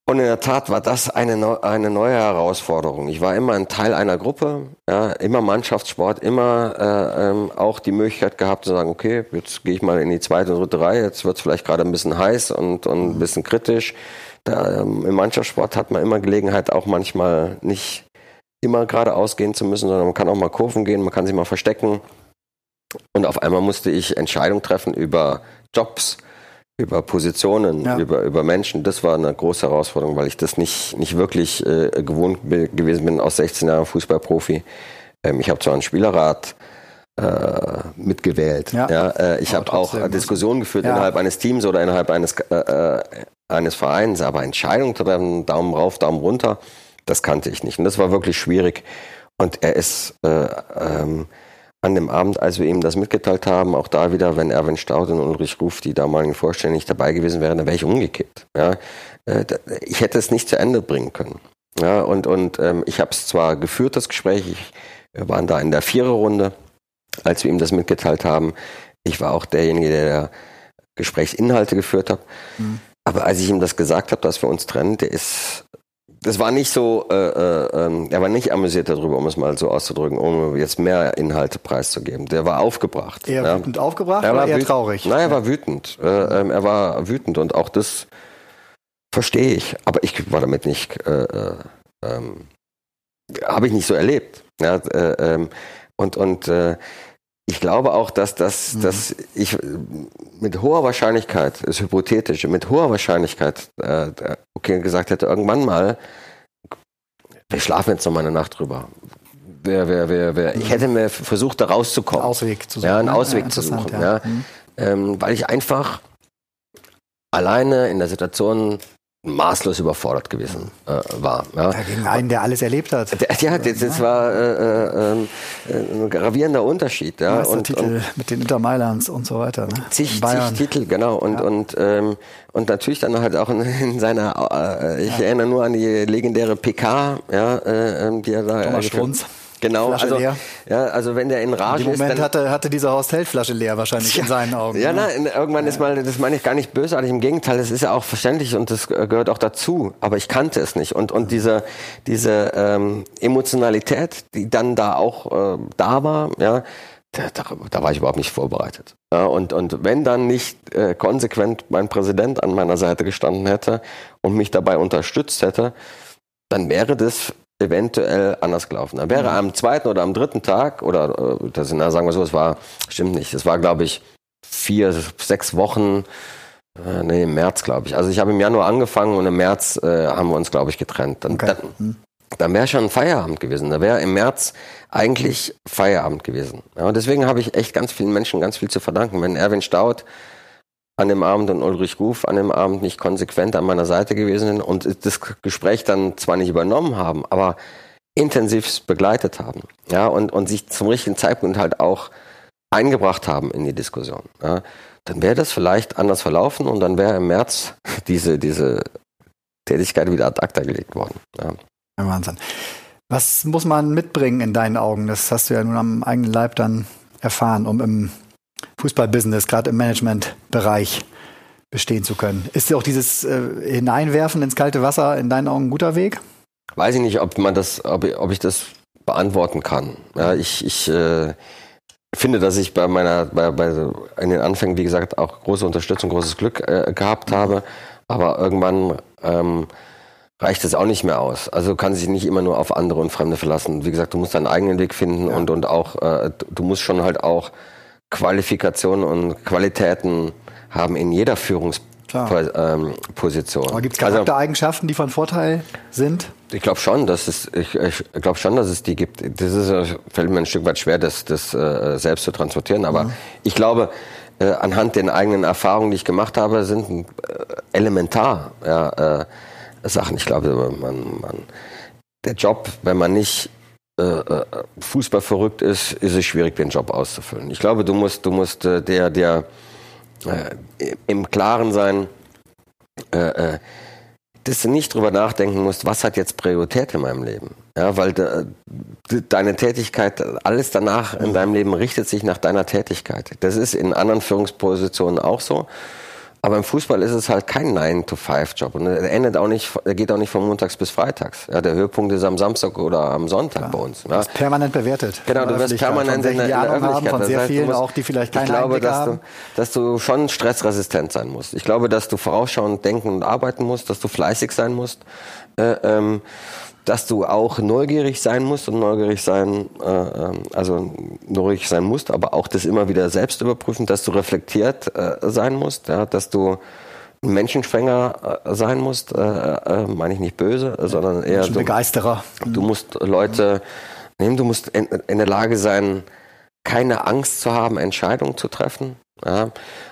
Und in der Tat war das eine, eine neue Herausforderung. Ich war immer ein Teil einer Gruppe, ja, immer Mannschaftssport, immer äh, ähm, auch die Möglichkeit gehabt zu sagen, okay, jetzt gehe ich mal in die zweite und dritte Reihe, jetzt wird es vielleicht gerade ein bisschen heiß und, und ein bisschen kritisch. Da, ähm, Im Mannschaftssport hat man immer Gelegenheit, auch manchmal nicht immer geradeaus gehen zu müssen, sondern man kann auch mal Kurven gehen, man kann sich mal verstecken. Und auf einmal musste ich Entscheidungen treffen über Jobs, über Positionen, ja. über, über Menschen, das war eine große Herausforderung, weil ich das nicht, nicht wirklich äh, gewohnt gewesen bin aus 16 Jahren Fußballprofi. Ähm, ich habe zwar einen Spielerrat äh, mitgewählt. Ja. ja äh, ich habe auch Diskussionen geführt ja. innerhalb eines Teams oder innerhalb eines, äh, äh, eines Vereins, aber Entscheidungen treffen, Daumen rauf, Daumen runter, das kannte ich nicht. Und das war wirklich schwierig. Und er ist äh, ähm, an dem Abend, als wir ihm das mitgeteilt haben, auch da wieder, wenn Erwin Stauden und Ulrich Ruf, die damaligen Vorstände, nicht dabei gewesen wären, dann wäre ich umgekippt. Ja, äh, ich hätte es nicht zu Ende bringen können. Ja, und, und ähm, ich habe es zwar geführt, das Gespräch, ich, wir waren da in der Viererrunde, als wir ihm das mitgeteilt haben. Ich war auch derjenige, der Gesprächsinhalte geführt hat. Mhm. Aber als ich ihm das gesagt habe, dass wir uns trennen, der ist das war nicht so, äh, äh, ähm, er war nicht amüsiert darüber, um es mal so auszudrücken, um jetzt mehr Inhalte preiszugeben. Der war aufgebracht. Eher ja. wütend aufgebracht er oder eher wütend, traurig? Nein, er war wütend. Äh, ähm, er war wütend und auch das verstehe ich. Aber ich war damit nicht, äh, äh, ähm, habe ich nicht so erlebt. Ja, äh, ähm, und und äh, ich glaube auch, dass, dass, mhm. dass ich mit hoher Wahrscheinlichkeit, ist hypothetisch, mit hoher Wahrscheinlichkeit äh, okay, gesagt hätte, irgendwann mal, wir schlafen jetzt noch mal eine Nacht drüber. Wer, wer, wer, wer. Ich hätte mir versucht, da rauszukommen. Ausweg zu suchen. Ja, einen Ausweg ja, zu suchen. Ja. ja. Mhm. Ähm, weil ich einfach alleine in der Situation maßlos überfordert gewesen äh, war. Ja. Gegen einen, der alles erlebt hat. Ja, das, das war äh, äh, ein gravierender Unterschied. Ja. Und, Titel und, mit den Inter Mailands und so weiter. Ne? Zig, zig Titel, genau. Und, ja. und, ähm, und natürlich dann halt auch in, in seiner, äh, ich ja. erinnere nur an die legendäre PK, ja, äh, ähm, die er da... Thomas Strunz. Genau, Flasche also, leer. ja, also wenn der in Rage ist. Im Moment ist, hatte, hatte diese Horst Held Flasche leer wahrscheinlich ja, in seinen Augen. Ja, ne? na, irgendwann ja. ist mal, das meine ich gar nicht bösartig, im Gegenteil, das ist ja auch verständlich und das gehört auch dazu, aber ich kannte es nicht und, und diese, diese ähm, Emotionalität, die dann da auch äh, da war, ja, da, da, da, war ich überhaupt nicht vorbereitet. Ja, und, und wenn dann nicht äh, konsequent mein Präsident an meiner Seite gestanden hätte und mich dabei unterstützt hätte, dann wäre das eventuell anders gelaufen. Dann wäre mhm. am zweiten oder am dritten Tag, oder äh, das, na, sagen wir so, es war, stimmt nicht, es war, glaube ich, vier, sechs Wochen Äh, nee, im März, glaube ich. Also ich habe im Januar angefangen und im März äh, haben wir uns, glaube ich, getrennt. Dann, okay. dann, hm. dann wäre schon Feierabend gewesen. Da wäre im März eigentlich Feierabend gewesen. Ja, und deswegen habe ich echt ganz vielen Menschen ganz viel zu verdanken. Wenn Erwin Staud an dem Abend und Ulrich Ruf an dem Abend nicht konsequent an meiner Seite gewesen sind und das Gespräch dann zwar nicht übernommen haben, aber intensiv begleitet haben. Ja, und, und sich zum richtigen Zeitpunkt halt auch eingebracht haben in die Diskussion. Ja, dann wäre das vielleicht anders verlaufen und dann wäre im März (laughs) diese, diese Tätigkeit wieder ad acta gelegt worden. Ja. Wahnsinn. Was muss man mitbringen in deinen Augen? Das hast du ja nun am eigenen Leib dann erfahren, um im Fußballbusiness, gerade im Managementbereich bestehen zu können. Ist auch dieses äh, Hineinwerfen ins kalte Wasser in deinen Augen ein guter Weg? Weiß ich nicht, ob man das, ob, ob ich das beantworten kann. Ja, ich, ich äh, finde, dass ich bei meiner, bei, bei in den Anfängen, wie gesagt, auch große Unterstützung, großes Glück äh, gehabt habe. Aber irgendwann ähm, reicht es auch nicht mehr aus. Also kann sich nicht immer nur auf andere und Fremde verlassen. Wie gesagt, du musst deinen eigenen Weg finden ja. und, und auch, äh, du musst schon halt auch Qualifikationen und Qualitäten haben in jeder Führungsposition. Ähm, Aber gibt es also Charaktereigenschaften, die von Vorteil sind? Ich glaube schon, dass es, ich, ich glaube schon, dass es die gibt. Das ist, fällt mir ein Stück weit schwer, das, das äh, selbst zu transportieren. Aber mhm. ich glaube, äh, anhand den eigenen Erfahrungen, die ich gemacht habe, sind äh, elementar ja, äh, Sachen. Ich glaube, man, man, der Job, wenn man nicht äh, äh, Fußball verrückt ist, ist es schwierig, den Job auszufüllen. Ich glaube, du musst, du musst äh, der, der äh, im Klaren sein, äh, äh, dass du nicht drüber nachdenken musst, was hat jetzt Priorität in meinem Leben. Ja, weil de, de, deine Tätigkeit, alles danach in deinem Leben richtet sich nach deiner Tätigkeit. Das ist in anderen Führungspositionen auch so. Aber im Fußball ist es halt kein 9-to-5-Job. Und er endet auch nicht, er geht auch nicht von montags bis freitags. Ja, der Höhepunkt ist am Samstag oder am Sonntag ja. bei uns. Ja. Du wirst permanent bewertet. Genau, du wirst permanent in, in der Öffentlichkeit. Haben, von sehr das heißt, vielen musst, auch, die vielleicht keine Ich glaube, dass du, dass du schon stressresistent sein musst. Ich glaube, dass du vorausschauend denken und arbeiten musst, dass du fleißig sein musst. Äh, ähm, dass du auch neugierig sein musst und neugierig sein, äh, ähm, also neugierig sein musst, aber auch das immer wieder selbst überprüfen, dass du reflektiert äh, sein musst, ja, dass du ein Menschenfänger äh, sein musst, äh, äh, meine ich nicht böse, sondern eher du, Begeisterer. Du musst Leute nehmen, du musst in, in der Lage sein, keine Angst zu haben, Entscheidungen zu treffen. Ja,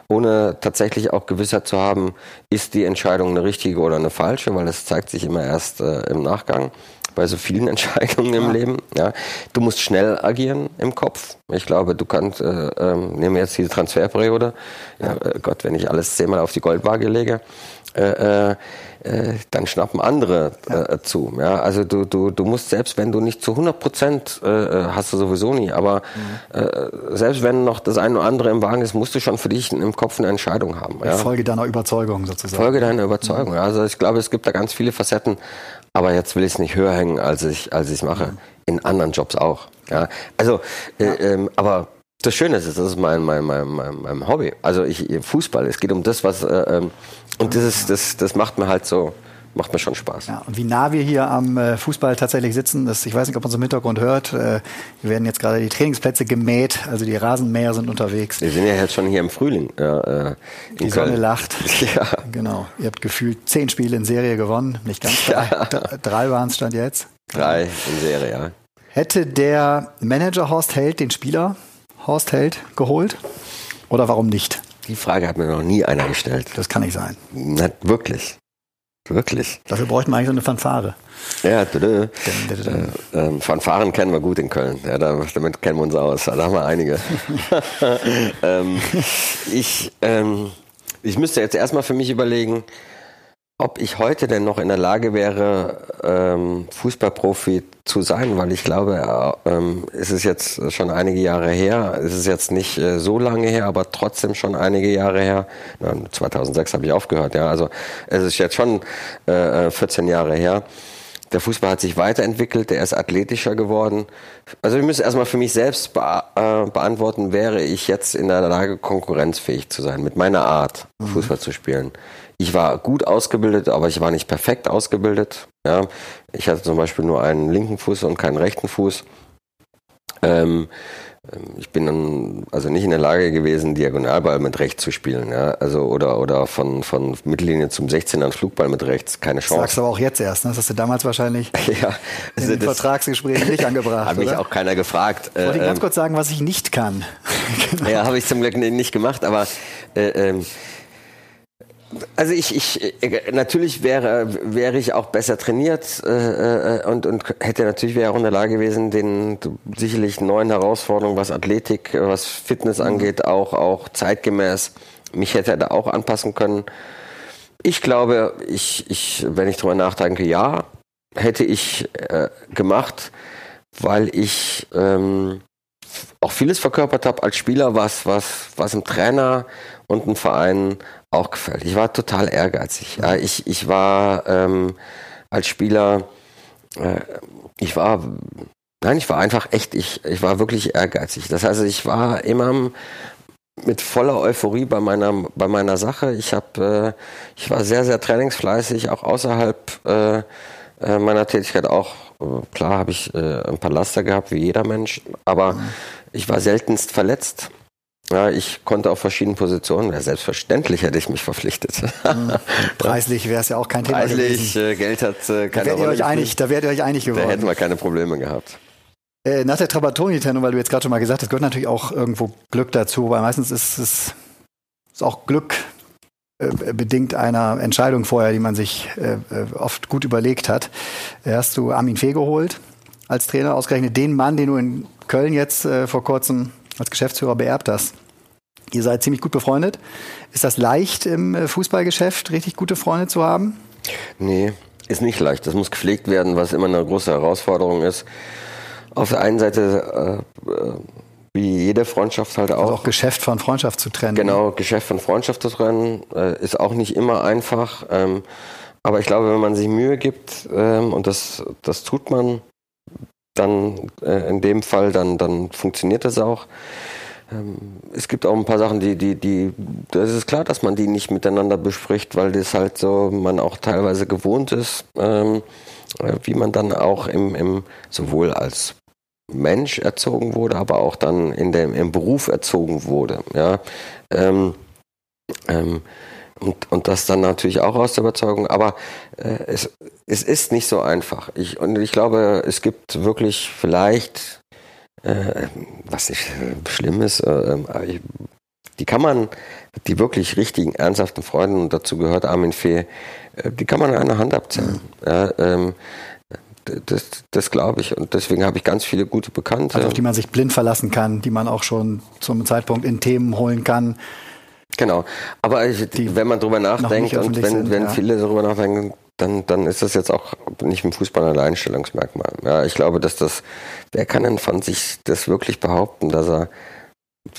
ohne tatsächlich auch Gewissheit zu haben, ist die Entscheidung eine richtige oder eine falsche, weil das zeigt sich immer erst äh, im Nachgang bei so vielen (laughs) Entscheidungen im ja. Leben. Ja. Du musst schnell agieren im Kopf. Ich glaube, du kannst, äh, ähm, nehmen wir jetzt diese Transferperiode, ja, äh, Gott, wenn ich alles zehnmal auf die Goldwaage lege, äh, äh, äh, dann schnappen andere äh, zu. Ja? Also du, du, du musst selbst, wenn du nicht zu 100 Prozent äh, hast du sowieso nie, aber mhm. äh, selbst wenn noch das eine oder andere im Wagen ist, musst du schon für dich im Kopf eine Entscheidung haben. Ja? Folge deiner Überzeugung sozusagen. Folge deiner Überzeugung. Mhm. Also ich glaube, es gibt da ganz viele Facetten, aber jetzt will ich es nicht höher hängen, als ich als ich mache. Mhm. In anderen Jobs auch. Ja? Also, äh, ähm, aber das Schöne ist, das ist mein, mein, mein, mein, Hobby. Also ich, Fußball, es geht um das, was, äh, ähm, und das, ist, das, das macht mir halt so, macht mir schon Spaß. Ja, und wie nah wir hier am äh, Fußball tatsächlich sitzen, das, ich weiß nicht, ob man es im Hintergrund hört. Äh, wir werden jetzt gerade die Trainingsplätze gemäht, also die Rasenmäher sind unterwegs. Wir sind ja jetzt schon hier im Frühling. Ja, äh, die Köln. Sonne lacht. (laughs) Ja. Genau. Ihr habt gefühlt zehn Spiele in Serie gewonnen, nicht ganz drei. Ja. Drei waren es stand jetzt. Drei in Serie, ja. Hätte der Manager Horst Held den Spieler Horst Held geholt? Oder warum nicht? Die Frage hat mir noch nie einer gestellt. Das kann nicht sein. Na, wirklich. Wirklich. Dafür bräuchten wir eigentlich so eine Fanfare. Ja, dü, äh, äh, Fanfaren kennen wir gut in Köln. Ja, damit kennen wir uns aus. Da haben wir einige. (laughs) (laughs) ähm, ich, ähm, ich müsste jetzt erstmal für mich überlegen, ob ich heute denn noch in der Lage wäre, ähm, Fußballprofi zu sein, weil ich glaube, äh, ähm, es ist jetzt schon einige Jahre her, es ist jetzt nicht äh, so lange her, aber trotzdem schon einige Jahre her. Na, 2006 habe ich aufgehört, ja, also es ist jetzt schon äh, 14 Jahre her. Der Fußball hat sich weiterentwickelt, der ist athletischer geworden. Also ich müsste erstmal für mich selbst be äh, beantworten, wäre ich jetzt in der Lage, konkurrenzfähig zu sein, mit meiner Art, mhm. Fußball zu spielen. Ich war gut ausgebildet, aber ich war nicht perfekt ausgebildet. Ja, ich hatte zum Beispiel nur einen linken Fuß und keinen rechten Fuß. Ähm, ähm, ich bin dann also nicht in der Lage gewesen, Diagonalball mit rechts zu spielen, ja, also oder oder von von Mittellinie zum 16 an Flugball mit rechts, keine Chance. Das sagst du aber auch jetzt erst, ne? Das hast du damals wahrscheinlich (laughs) ja, also in den Vertragsgesprächen nicht angebracht. (laughs) Hat mich auch keiner gefragt. Ich wollte äh, ganz kurz sagen, was ich nicht kann. genau. (laughs) Ja, habe ich zum Glück nicht gemacht, aber äh, ähm, also ich, ich natürlich wäre wäre ich auch besser trainiert äh, äh, und und hätte natürlich wäre auch in der Lage gewesen, den sicherlich neuen Herausforderungen, was Athletik, was Fitness mhm. angeht, auch auch zeitgemäß mich hätte er da auch anpassen können. Ich glaube, ich ich wenn ich drüber nachdenke, ja, hätte ich äh, gemacht, weil ich ähm, auch vieles verkörpert habe als Spieler, was was was im Trainer und im Verein auch gefällt. Ich war total ehrgeizig. Ich, ich war ähm, als Spieler, äh, ich war, nein, ich war einfach echt, ich, ich war wirklich ehrgeizig. Das heißt, ich war immer mit voller Euphorie bei meiner, bei meiner Sache. Ich habe, äh, ich war sehr, sehr trainingsfleißig, auch außerhalb äh, äh meiner Tätigkeit auch. Klar habe ich äh, ein paar Laster gehabt, wie jeder Mensch, aber ich war seltenst verletzt. Ja, ich konnte auf verschiedenen Positionen. Ja, selbstverständlich hätte ich mich verpflichtet. Mhm. Preislich wäre es ja auch kein Thema Preislich, gewesen. Äh, Geld hat äh, keine da Rolle. Euch einig, da werdet ihr euch einig geworden. Da hätten wir keine Probleme gehabt. Äh, nach der Trapattoni-Trennung, weil du jetzt gerade schon mal gesagt hast, gehört natürlich auch irgendwo Glück dazu, weil meistens ist es ist auch Glück äh, bedingt einer Entscheidung vorher, die man sich äh, oft gut überlegt hat. Hast du Armin Fee geholt als Trainer, ausgerechnet den Mann, den du in Köln jetzt vor kurzem als Geschäftsführer beerbt hast. Ihr seid ziemlich gut befreundet. Ist das leicht im äh, Fußballgeschäft, richtig gute Freunde zu haben? Nee, ist nicht leicht. Das muss gepflegt werden, was immer eine große Herausforderung ist. Auf der einen Seite, äh, äh wie jede Freundschaft halt auch. Also auch Geschäft von Freundschaft zu trennen. Genau, Geschäft von Freundschaft zu trennen, äh, ist auch nicht immer einfach. Ähm, aber ich glaube, wenn man sich Mühe gibt, ähm, und das, das tut man, dann äh, in dem Fall, dann, dann funktioniert das auch. Ähm, es gibt auch ein paar Sachen, die, die, die, das ist klar, dass man die nicht miteinander bespricht, weil das halt so, man auch teilweise gewohnt ist, ähm, äh, wie man dann auch im, im, sowohl als Mensch erzogen wurde, aber auch dann in dem, im Beruf erzogen wurde, ja. Ähm, ähm, und, und das dann natürlich auch aus der Überzeugung, aber äh, es, es ist nicht so einfach. Ich, und ich glaube, es gibt wirklich vielleicht äh, was nicht äh, schlimm ist, äh, ähm, ich, die kann man, die wirklich richtigen, ernsthaften Freunde, und dazu gehört Armin Fee, äh, die kann man an einer Hand abzählen. Mhm. Ja, ähm, das, das glaube ich. Und deswegen habe ich ganz viele gute Bekannte. Also auf die man sich blind verlassen kann, die man auch schon zum Zeitpunkt in Themen holen kann. Genau. Aber ich, wenn man drüber nachdenkt und wenn, sind, wenn ja. viele darüber nachdenken, dann, dann ist das jetzt auch nicht im Fußball ein Alleinstellungsmerkmal. Ja, ich glaube, dass das, wer kann denn von sich das wirklich behaupten, dass er,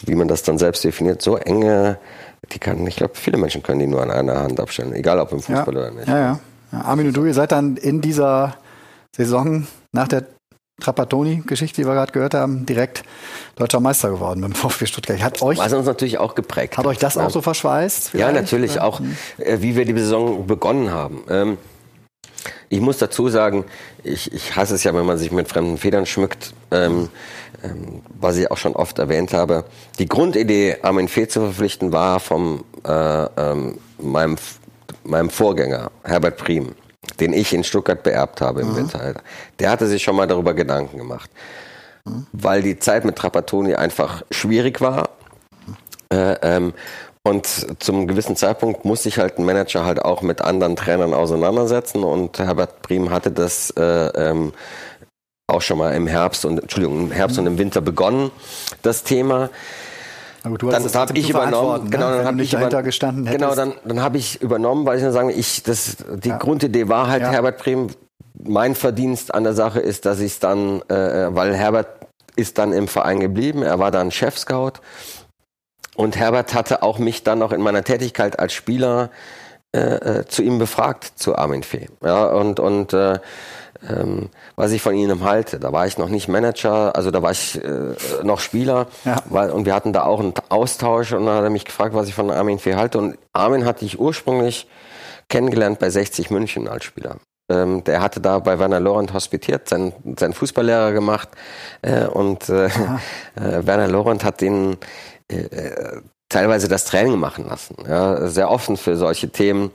wie man das dann selbst definiert, so enge, die kann, ich glaube, viele Menschen können die nur an einer Hand abstellen, egal ob im Fußball ja, oder nicht. Ja, ja. ja Armin und du, ihr seid dann in dieser Saison nach der Trapattoni-Geschichte, die wir gerade gehört haben, direkt deutscher Meister geworden dem (laughs) VfB Stuttgart. Hat euch, Was uns natürlich auch geprägt. Hat euch das ja. auch so verschweißt? Vielleicht? Ja, natürlich auch, äh, wie wir die Saison begonnen haben. Ähm, ich muss dazu sagen, ich, ich hasse es ja, wenn man sich mit fremden Federn schmückt, ähm, ähm, was ich auch schon oft erwähnt habe. Die Grundidee, Armin Fee zu verpflichten, war vom äh, ähm, meinem, meinem Vorgänger, Herbert Prim den ich in Stuttgart beerbt habe im mhm. Winter. Der hatte sich schon mal darüber Gedanken gemacht. Mhm. Weil die Zeit mit Trapattoni einfach schwierig war. Äh, ähm, und zum gewissen Zeitpunkt musste sich halt ein Manager halt auch mit anderen Trainern auseinandersetzen. Und Herbert Prim hatte das äh, ähm, auch schon mal im Herbst und Entschuldigung, im Herbst mhm. und im Winter begonnen, das Thema. Aber du hast dann habe ich übernommen. Ne? Genau, dann habe ich dahinter über, gestanden hättest. Genau, dann, dann habe ich übernommen, weil ich nur sagen, ich das die ja. Grundidee war halt ja. Herbert Brehm. Mein Verdienst an der Sache ist, dass ich es dann, äh, weil Herbert ist dann im Verein geblieben. Er war dann Chef-Scout und Herbert hatte auch mich dann noch in meiner Tätigkeit als Spieler äh, äh zu ihm befragt zu Armin Fee. Ja und und äh, ähm, was ich von ihnen halte. Da war ich noch nicht Manager, also da war ich äh, noch Spieler ja. weil, und wir hatten da auch einen Austausch und dann hat er mich gefragt, was ich von Armin Fee halte und Armin hatte ich ursprünglich kennengelernt bei 60 München als Spieler. Ähm, der hatte da bei Werner Lorand hospitiert, seinen, seinen Fußballlehrer gemacht. Äh, und äh, (laughs) äh, Werner Lorand hat den äh, teilweise das Training machen lassen. Ja, sehr offen für solche Themen.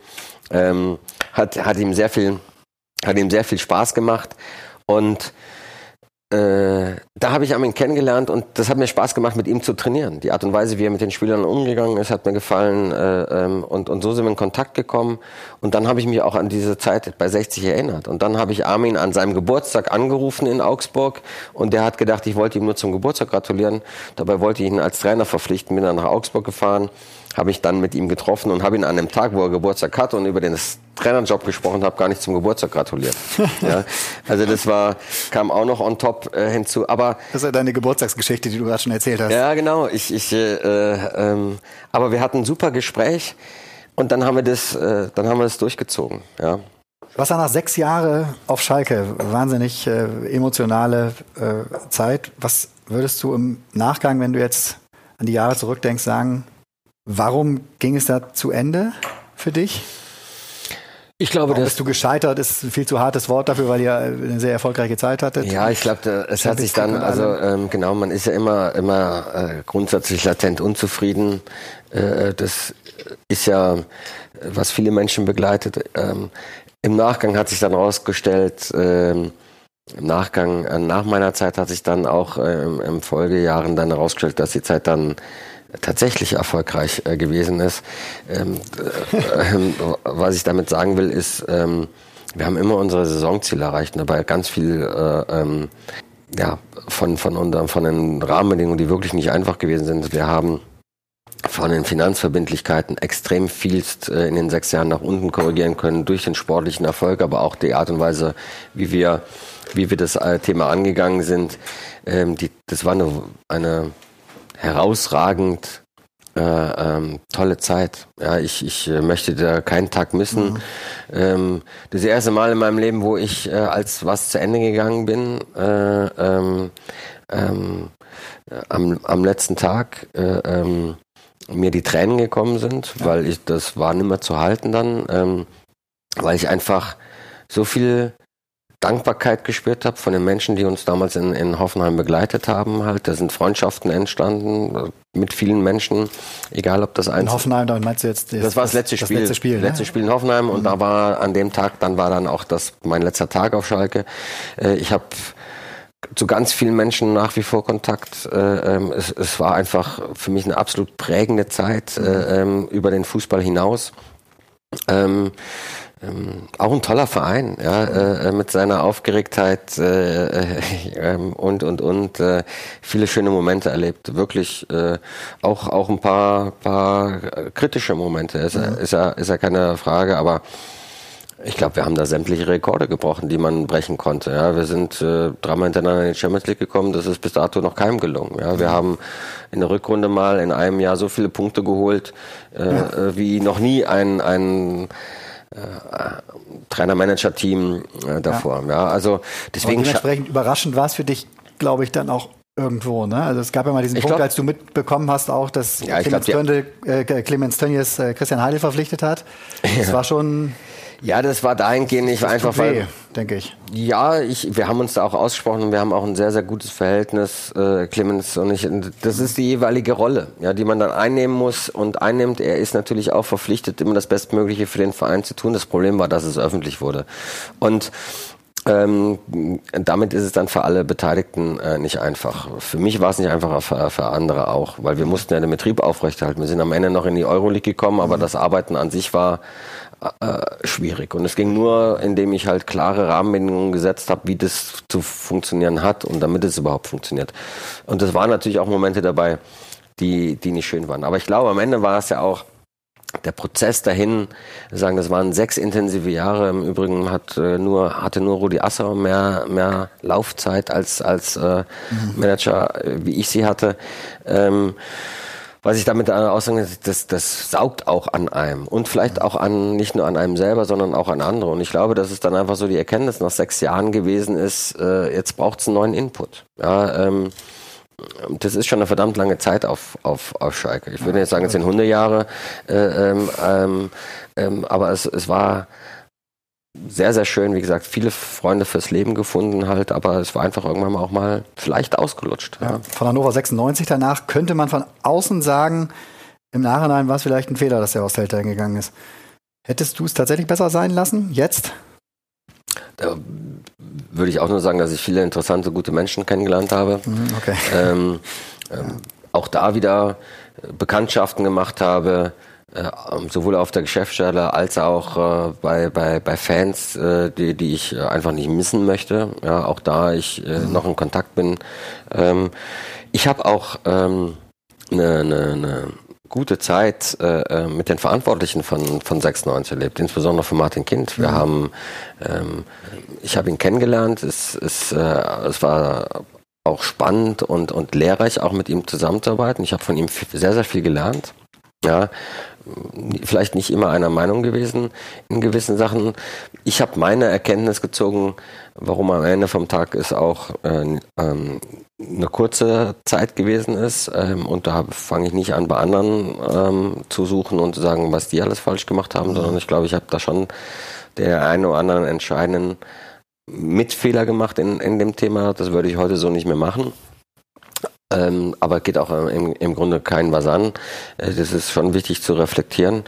Ähm, hat, hat ihm sehr viel, hat ihm sehr viel Spaß gemacht. Und äh, da habe ich Armin kennengelernt und das hat mir Spaß gemacht, mit ihm zu trainieren. Die Art und Weise, wie er mit den Spielern umgegangen ist, hat mir gefallen äh, ähm, und, und so sind wir in Kontakt gekommen. Und dann habe ich mich auch an diese Zeit bei 60 erinnert. Und dann habe ich Armin an seinem Geburtstag angerufen in Augsburg und der hat gedacht, ich wollte ihm nur zum Geburtstag gratulieren. Dabei wollte ich ihn als Trainer verpflichten, bin dann nach Augsburg gefahren habe ich dann mit ihm getroffen und habe ihn an dem Tag, wo er Geburtstag hatte und über den Trainerjob gesprochen habe, gar nicht zum Geburtstag gratuliert. (laughs) ja, also das war kam auch noch on top äh, hinzu. Aber das ist ja deine Geburtstagsgeschichte, die du gerade schon erzählt hast. Ja, genau. Ich, ich, äh, ähm, aber wir hatten ein super Gespräch und dann haben wir das, äh, dann haben wir das durchgezogen. Ja. Was war nach sechs Jahren auf Schalke? Wahnsinnig äh, emotionale äh, Zeit. Was würdest du im Nachgang, wenn du jetzt an die Jahre zurückdenkst, sagen, Warum ging es da zu Ende für dich? Ich glaube, Warum bist du gescheitert? Ist ein viel zu hartes Wort dafür, weil ihr eine sehr erfolgreiche Zeit hattet. Ja, ich glaube, es hat sich dann, also ähm, genau, man ist ja immer, immer äh, grundsätzlich latent unzufrieden. Äh, das ist ja, was viele Menschen begleitet. Ähm, Im Nachgang hat sich dann herausgestellt, ähm, im Nachgang, äh, nach meiner Zeit hat sich dann auch ähm, im Folgejahren dann herausgestellt, dass die Zeit dann tatsächlich erfolgreich äh, gewesen ist. Ähm, äh, äh, was ich damit sagen will, ist, ähm, wir haben immer unsere Saisonziele erreicht und dabei ganz viel äh, ähm, ja, von, von, unseren, von den Rahmenbedingungen, die wirklich nicht einfach gewesen sind. Wir haben von den Finanzverbindlichkeiten extrem vielst äh, in den sechs Jahren nach unten korrigieren können durch den sportlichen Erfolg, aber auch die Art und Weise, wie wir, wie wir das Thema angegangen sind. Ähm, die, das war eine, eine herausragend äh, ähm, tolle Zeit. Ja, ich, ich äh, möchte da keinen Tag missen. Mhm. Ähm, das erste Mal in meinem Leben, wo ich äh, als was zu Ende gegangen bin, äh, ähm, ähm, am, am letzten Tag äh, ähm, mir die Tränen gekommen sind, ja. weil ich das war nicht mehr zu halten dann, ähm, weil ich einfach so viel Dankbarkeit gespürt habe von den Menschen, die uns damals in, in Hoffenheim begleitet haben. Halt, da sind Freundschaften entstanden äh, mit vielen Menschen, egal ob das eins. In Hoffenheim, da meinst du jetzt das, das war das letzte das Spiel, letzte Spiel, ne? letzte Spiel in Hoffenheim mhm. und da war an dem Tag, dann war dann auch das mein letzter Tag auf Schalke. Äh, ich habe zu ganz vielen Menschen nach wie vor Kontakt. Äh, ähm, es, es war einfach für mich eine absolut prägende Zeit mhm. ähm, über den Fußball hinaus. Ähm, ähm, auch ein toller Verein, ja, äh, äh mit seiner Aufgeregtheit äh, äh, (laughs) und und und äh, viele schöne Momente erlebt. Wirklich äh, auch auch ein paar paar kritische Momente. Ist, ja. ist ja ist ja keine Frage, aber ich glaube, wir haben da sämtliche Rekorde gebrochen, die man brechen konnte. Ja, wir sind äh, dreimal hintereinander in die Champions League gekommen. Das ist bis dato noch keinem gelungen. Ja, wir haben in der Rückrunde mal in einem Jahr so viele Punkte geholt, äh, ja. wie noch nie ein ein Trainer-Manager-Team äh, davor. Ja. ja. also deswegen. dementsprechend überraschend war es für dich, glaube ich, dann auch irgendwo. Ne? Also es gab ja mal diesen ich Punkt, glaub, als du mitbekommen hast, auch, dass ja, Clemens, glaub, Tönde, äh, Clemens Tönnies äh, Christian Heidel verpflichtet hat. (laughs) Das war schon ja, das war dahingehend nicht einfach, weh, weil, denke ich. Ja, ich, wir haben uns da auch ausgesprochen und wir haben auch ein sehr, sehr gutes Verhältnis, äh, Clemens und ich. Das ist die jeweilige Rolle, ja, die man dann einnehmen muss und einnimmt. Er ist natürlich auch verpflichtet, immer das Bestmögliche für den Verein zu tun. Das Problem war, dass es öffentlich wurde. Und ähm, damit ist es dann für alle Beteiligten äh, nicht einfach. Für mich war es nicht einfach, für, für, andere auch, weil wir mussten ja den Betrieb aufrechterhalten. Wir sind am Ende noch in die Euroleague gekommen, aber mhm. das Arbeiten an sich war äh, schwierig. Und es ging nur, indem ich halt klare Rahmenbedingungen gesetzt habe, wie das zu funktionieren hat und damit es überhaupt funktioniert. Und es waren natürlich auch Momente dabei, die, die nicht schön waren. Aber ich glaube, am Ende war es ja auch der Prozess dahin, sagen, das waren sechs intensive Jahre. Im Übrigen hat äh, nur hatte nur Rudi Asser mehr mehr Laufzeit als als äh, mhm. Manager, äh, wie ich sie hatte. Ähm, was ich damit aussagen das, das saugt auch an einem und vielleicht auch an, nicht nur an einem selber, sondern auch an andere. Und ich glaube, dass es dann einfach so die Erkenntnis nach sechs Jahren gewesen ist, äh, jetzt braucht es einen neuen Input. Ja, ähm, das ist schon eine verdammt lange Zeit auf, auf, auf Schalke. Ich würde jetzt sagen, es sind Hundejahre, äh, ähm, ähm, ähm, aber es, es war sehr, sehr schön. Wie gesagt, viele Freunde fürs Leben gefunden halt, aber es war einfach irgendwann mal auch mal vielleicht ausgelutscht. Ja. Ja. Von Hannover 96 danach könnte man von außen sagen, im Nachhinein war es vielleicht ein Fehler, dass der Horst Held gegangen ist. Hättest du es tatsächlich besser sein lassen, jetzt? Da würde ich auch nur sagen, dass ich viele interessante, gute Menschen kennengelernt habe. Mhm, okay. Ähm, ähm, (laughs) auch da wieder Bekanntschaften gemacht habe, sowohl auf der Geschäftsstelle als auch äh, bei, bei, bei Fans, äh, die, die ich äh, einfach nicht missen möchte. Ja, auch da ich äh, mhm. noch in Kontakt bin. Ähm, ich habe auch ähm, eine, eine, eine gute Zeit äh, äh mit den Verantwortlichen von, von 96 erlebt, insbesondere von Martin Kind. Wir mhm. haben, ähm, ich habe ihn kennengelernt, es, es, äh, es war auch spannend und, und lehrreich, auch mit ihm zusammenzuarbeiten. Ich habe von ihm sehr, sehr viel gelernt. Ja, vielleicht nicht immer einer Meinung gewesen in gewissen Sachen. Ich habe meine Erkenntnis gezogen, warum am Ende vom Tag es auch äh, ähm, eine kurze Zeit gewesen ist. Ähm, und da fange ich nicht an, bei anderen ähm, zu suchen und zu sagen, was die alles falsch gemacht haben, sondern ich glaube, ich habe da schon der einen oder anderen entscheidenden Mitfehler gemacht in, in dem Thema. Das würde ich heute so nicht mehr machen. Ähm, aber geht auch im, im Grunde keinen was an. Äh, das ist schon wichtig zu reflektieren.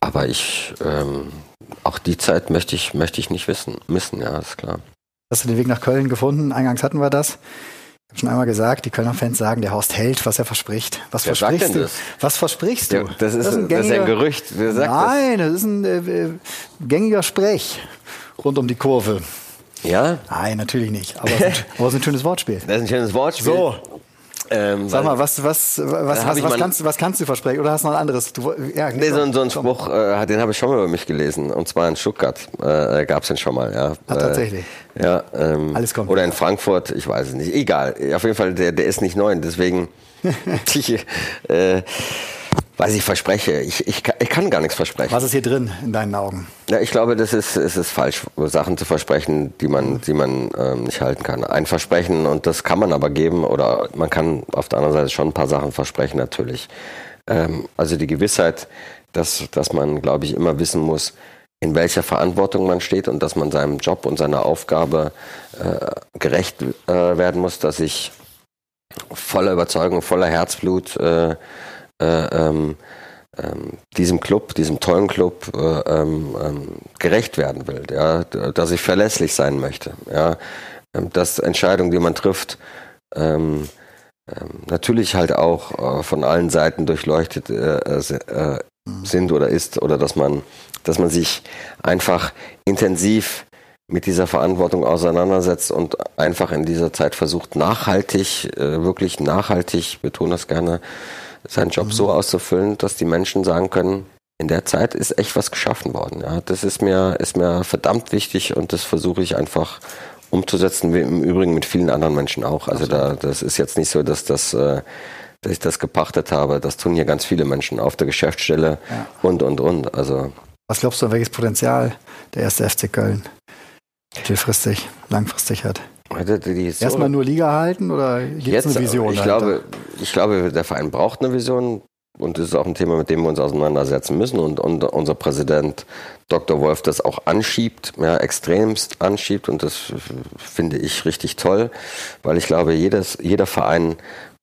Aber ich, ähm, auch die Zeit möchte ich, möchte ich nicht wissen, missen, ja, ist klar. Hast du den Weg nach Köln gefunden? Eingangs hatten wir das. Ich habe schon einmal gesagt, die Kölner Fans sagen, der Horst hält, was er verspricht. Was Wer versprichst du? Das? Was versprichst du? Ja, das, ist, das, ist ein, das ist ein Gerücht. Wer sagt Nein, das, das ist ein äh, gängiger Sprech rund um die Kurve. Ja? Nein, natürlich nicht. Aber es ist, aber es ist ein (laughs) schönes Wortspiel. Das ist ein schönes Wortspiel. So. Ähm, Sag mal, was, was, was, hast, was, kannst, was kannst du versprechen? Oder hast du noch ein anderes? Du, ja, nee, so, so ein Spruch, äh, den habe ich schon mal über mich gelesen. Und zwar in Stuttgart äh, gab es den schon mal. Ja. Ach, tatsächlich. Äh, ja, ähm, Alles kommt. Oder in Frankfurt, ich weiß es nicht. Egal. Auf jeden Fall, der, der ist nicht neu. Deswegen, (laughs) (laughs) ich, äh, was ich verspreche. Ich, ich, ich kann gar nichts versprechen. Was ist hier drin in deinen Augen? Ja, ich glaube, das ist, es ist falsch, Sachen zu versprechen, die man, die man ähm, nicht halten kann. Ein Versprechen, und das kann man aber geben, oder man kann auf der anderen Seite schon ein paar Sachen versprechen, natürlich. Ähm, also die Gewissheit, dass, dass man, glaube ich, immer wissen muss, in welcher Verantwortung man steht und dass man seinem Job und seiner Aufgabe äh, gerecht äh, werden muss, dass ich voller Überzeugung, voller Herzblut äh, äh, ähm, ähm, diesem Club, diesem tollen Club äh, ähm, ähm, gerecht werden will, ja, dass ich verlässlich sein möchte, ja, dass Entscheidungen, die man trifft, natürlich halt auch äh, von allen Seiten durchleuchtet äh, äh, sind oder ist oder dass man, dass man sich einfach intensiv mit dieser Verantwortung auseinandersetzt und einfach in dieser Zeit versucht, nachhaltig, wirklich nachhaltig, betone das gerne, seinen Job mhm. so auszufüllen, dass die Menschen sagen können, in der Zeit ist echt was geschaffen worden. Ja, das ist mir, ist mir verdammt wichtig und das versuche ich einfach umzusetzen, wie im Übrigen mit vielen anderen Menschen auch. Also da, das ist jetzt nicht so, dass das, äh, dass ich das gepachtet habe. Das tun hier ganz viele Menschen auf der Geschäftsstelle ja. und, und, und. Also. Was glaubst du, welches Potenzial der erste FC Köln mittelfristig, langfristig hat? Erstmal nur Liga halten oder gibt es eine Vision? Ich glaube, ich glaube, der Verein braucht eine Vision und das ist auch ein Thema, mit dem wir uns auseinandersetzen müssen und, und unser Präsident Dr. Wolf das auch anschiebt, ja, extremst anschiebt und das finde ich richtig toll, weil ich glaube, jedes, jeder Verein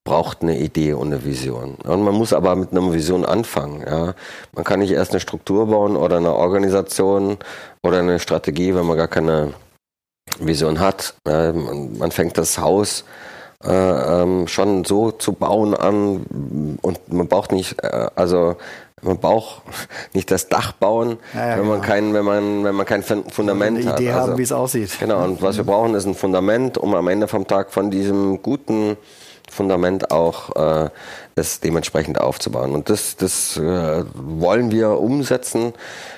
braucht eine Idee und eine Vision. Und man muss aber mit einer Vision anfangen. Ja. Man kann nicht erst eine Struktur bauen oder eine Organisation oder eine Strategie, wenn man gar keine Vision hat. Äh, man, fängt das Haus äh, ähm, schon so zu bauen an und man braucht nicht, äh, also man braucht (laughs) nicht das Dach bauen, ja, ja, wenn man genau. kein, wenn man, wenn man kein Fundament eine hat. Idee also, haben, wie es aussieht. Genau. Und was wir brauchen, ist ein Fundament, um am Ende vom Tag von diesem guten Fundament auch äh, es dementsprechend aufzubauen. Und das, das äh, wollen wir umsetzen.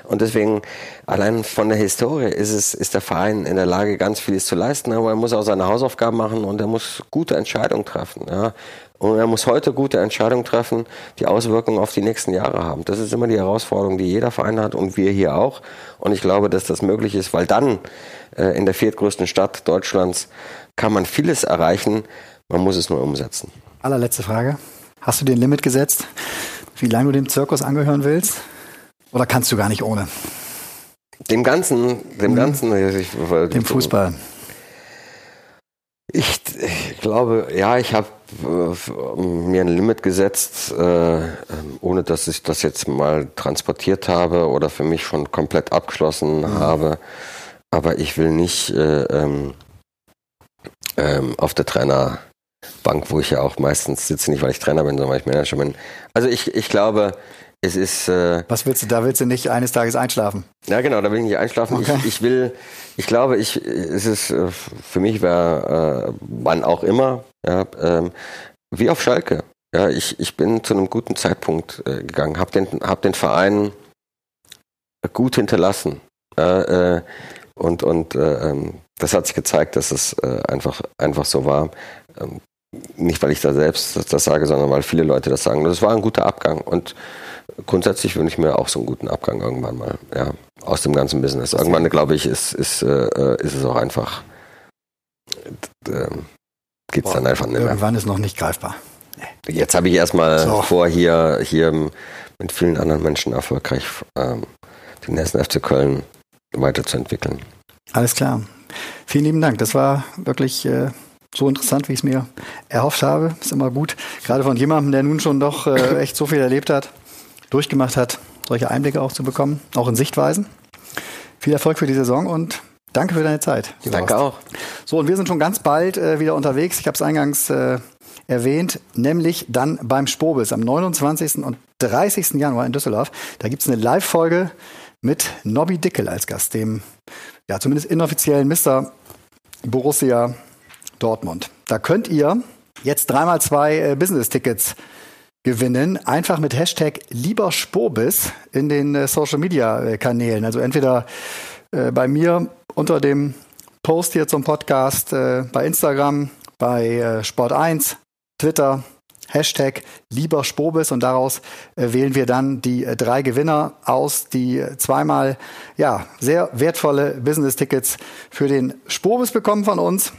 Und deswegen, allein von der Historie ist es, ist der Verein in der Lage, ganz vieles zu leisten, aber er muss auch seine Hausaufgaben machen und er muss gute Entscheidungen treffen. Ja. Und er muss heute gute Entscheidungen treffen, die Auswirkungen auf die nächsten Jahre haben. Das ist immer die Herausforderung, die jeder Verein hat und wir hier auch. Und ich glaube, dass das möglich ist, weil dann äh, in der viertgrößten Stadt Deutschlands kann man vieles erreichen, man muss es nur umsetzen. Allerletzte Frage. Hast du dir ein Limit gesetzt, wie lange du dem Zirkus angehören willst? Oder kannst du gar nicht ohne? dem Ganzen, dem mhm. Ganzen, ich, dem Fußball. Ich, ich, glaube, ja, ich habe äh, mir ein Limit gesetzt, äh, ähm, ohne dass ich das jetzt mal transportiert habe oder für mich schon komplett abgeschlossen mhm. habe. Aber ich will nicht äh, ähm, ähm, auf der Trainerbank, wo ich ja auch meistens sitze, nicht weil ich Trainer bin, sondern weil ich Manager bin. Also ich, ich glaube, es ist. Äh, Was willst du? Da willst du nicht eines Tages einschlafen? Ja, genau, da will ich nicht einschlafen. Okay. Ich, ich will, ich glaube, ich, es ist äh, für mich wäre äh, wann auch immer, ja, ähm, wie auf Schalke. Ja, ich, ich bin zu einem guten Zeitpunkt äh, gegangen, habe den, hab den Verein gut hinterlassen. Äh, und und äh, ähm, das hat sich gezeigt, dass es äh, einfach, einfach so war. Nicht, weil ich da selbst das, das, sage, sondern weil viele Leute das sagen. Das war ein guter Abgang. Und grundsätzlich wünsche ich mir auch so einen guten Abgang irgendwann mal, ja, aus dem ganzen Business. Irgendwann, glaube ich, ist, ist, äh, ist es auch einfach, äh, geht es dann einfach nicht mehr. Irgendwann ist noch nicht greifbar. Nee. Jetzt habe ich erstmal so. vor, hier, hier mit vielen anderen Menschen erfolgreich ähm, den ersten FC Köln weiterzuentwickeln. Alles klar. Vielen lieben Dank. Das war wirklich äh, so interessant, wie ich es mir erhofft habe. Ist immer gut. Gerade von jemandem, der nun schon doch äh, (laughs) echt so viel erlebt hat durchgemacht hat, solche Einblicke auch zu bekommen, auch in Sichtweisen. Viel Erfolg für die Saison und danke für deine Zeit. Danke auch. So, und wir sind schon ganz bald äh, wieder unterwegs. Ich habe es eingangs äh, erwähnt, nämlich dann beim Spobis am 29. und 30. Januar in Düsseldorf. Da gibt es eine Live-Folge mit Nobby Dickel als Gast, dem ja zumindest inoffiziellen Mr. Borussia Dortmund. Da könnt ihr jetzt dreimal zwei äh, Business-Tickets gewinnen. Einfach mit Hashtag lieber Spobis in den äh, Social Media äh. Also entweder bei mir unter dem Post hier zum Podcast, bei Instagram, bei äh, Sport1, Twitter, Hashtag lieber Spobis und daraus äh, wählen wir dann die drei Gewinner aus, die zweimal ja sehr wertvolle Business-Tickets für den Spobis bekommen von uns.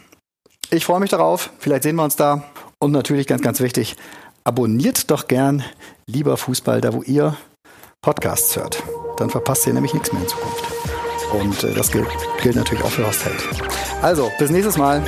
Ich freue mich darauf. Vielleicht sehen wir uns da. Und natürlich ganz, ganz wichtig, abonniert doch gern lieber Fußball, da wo ihr Podcasts hört. Dann verpasst ihr nämlich nichts mehr in Zukunft. Und äh, das gilt, gilt natürlich auch für Horst Held. Also, bis nächstes Mal.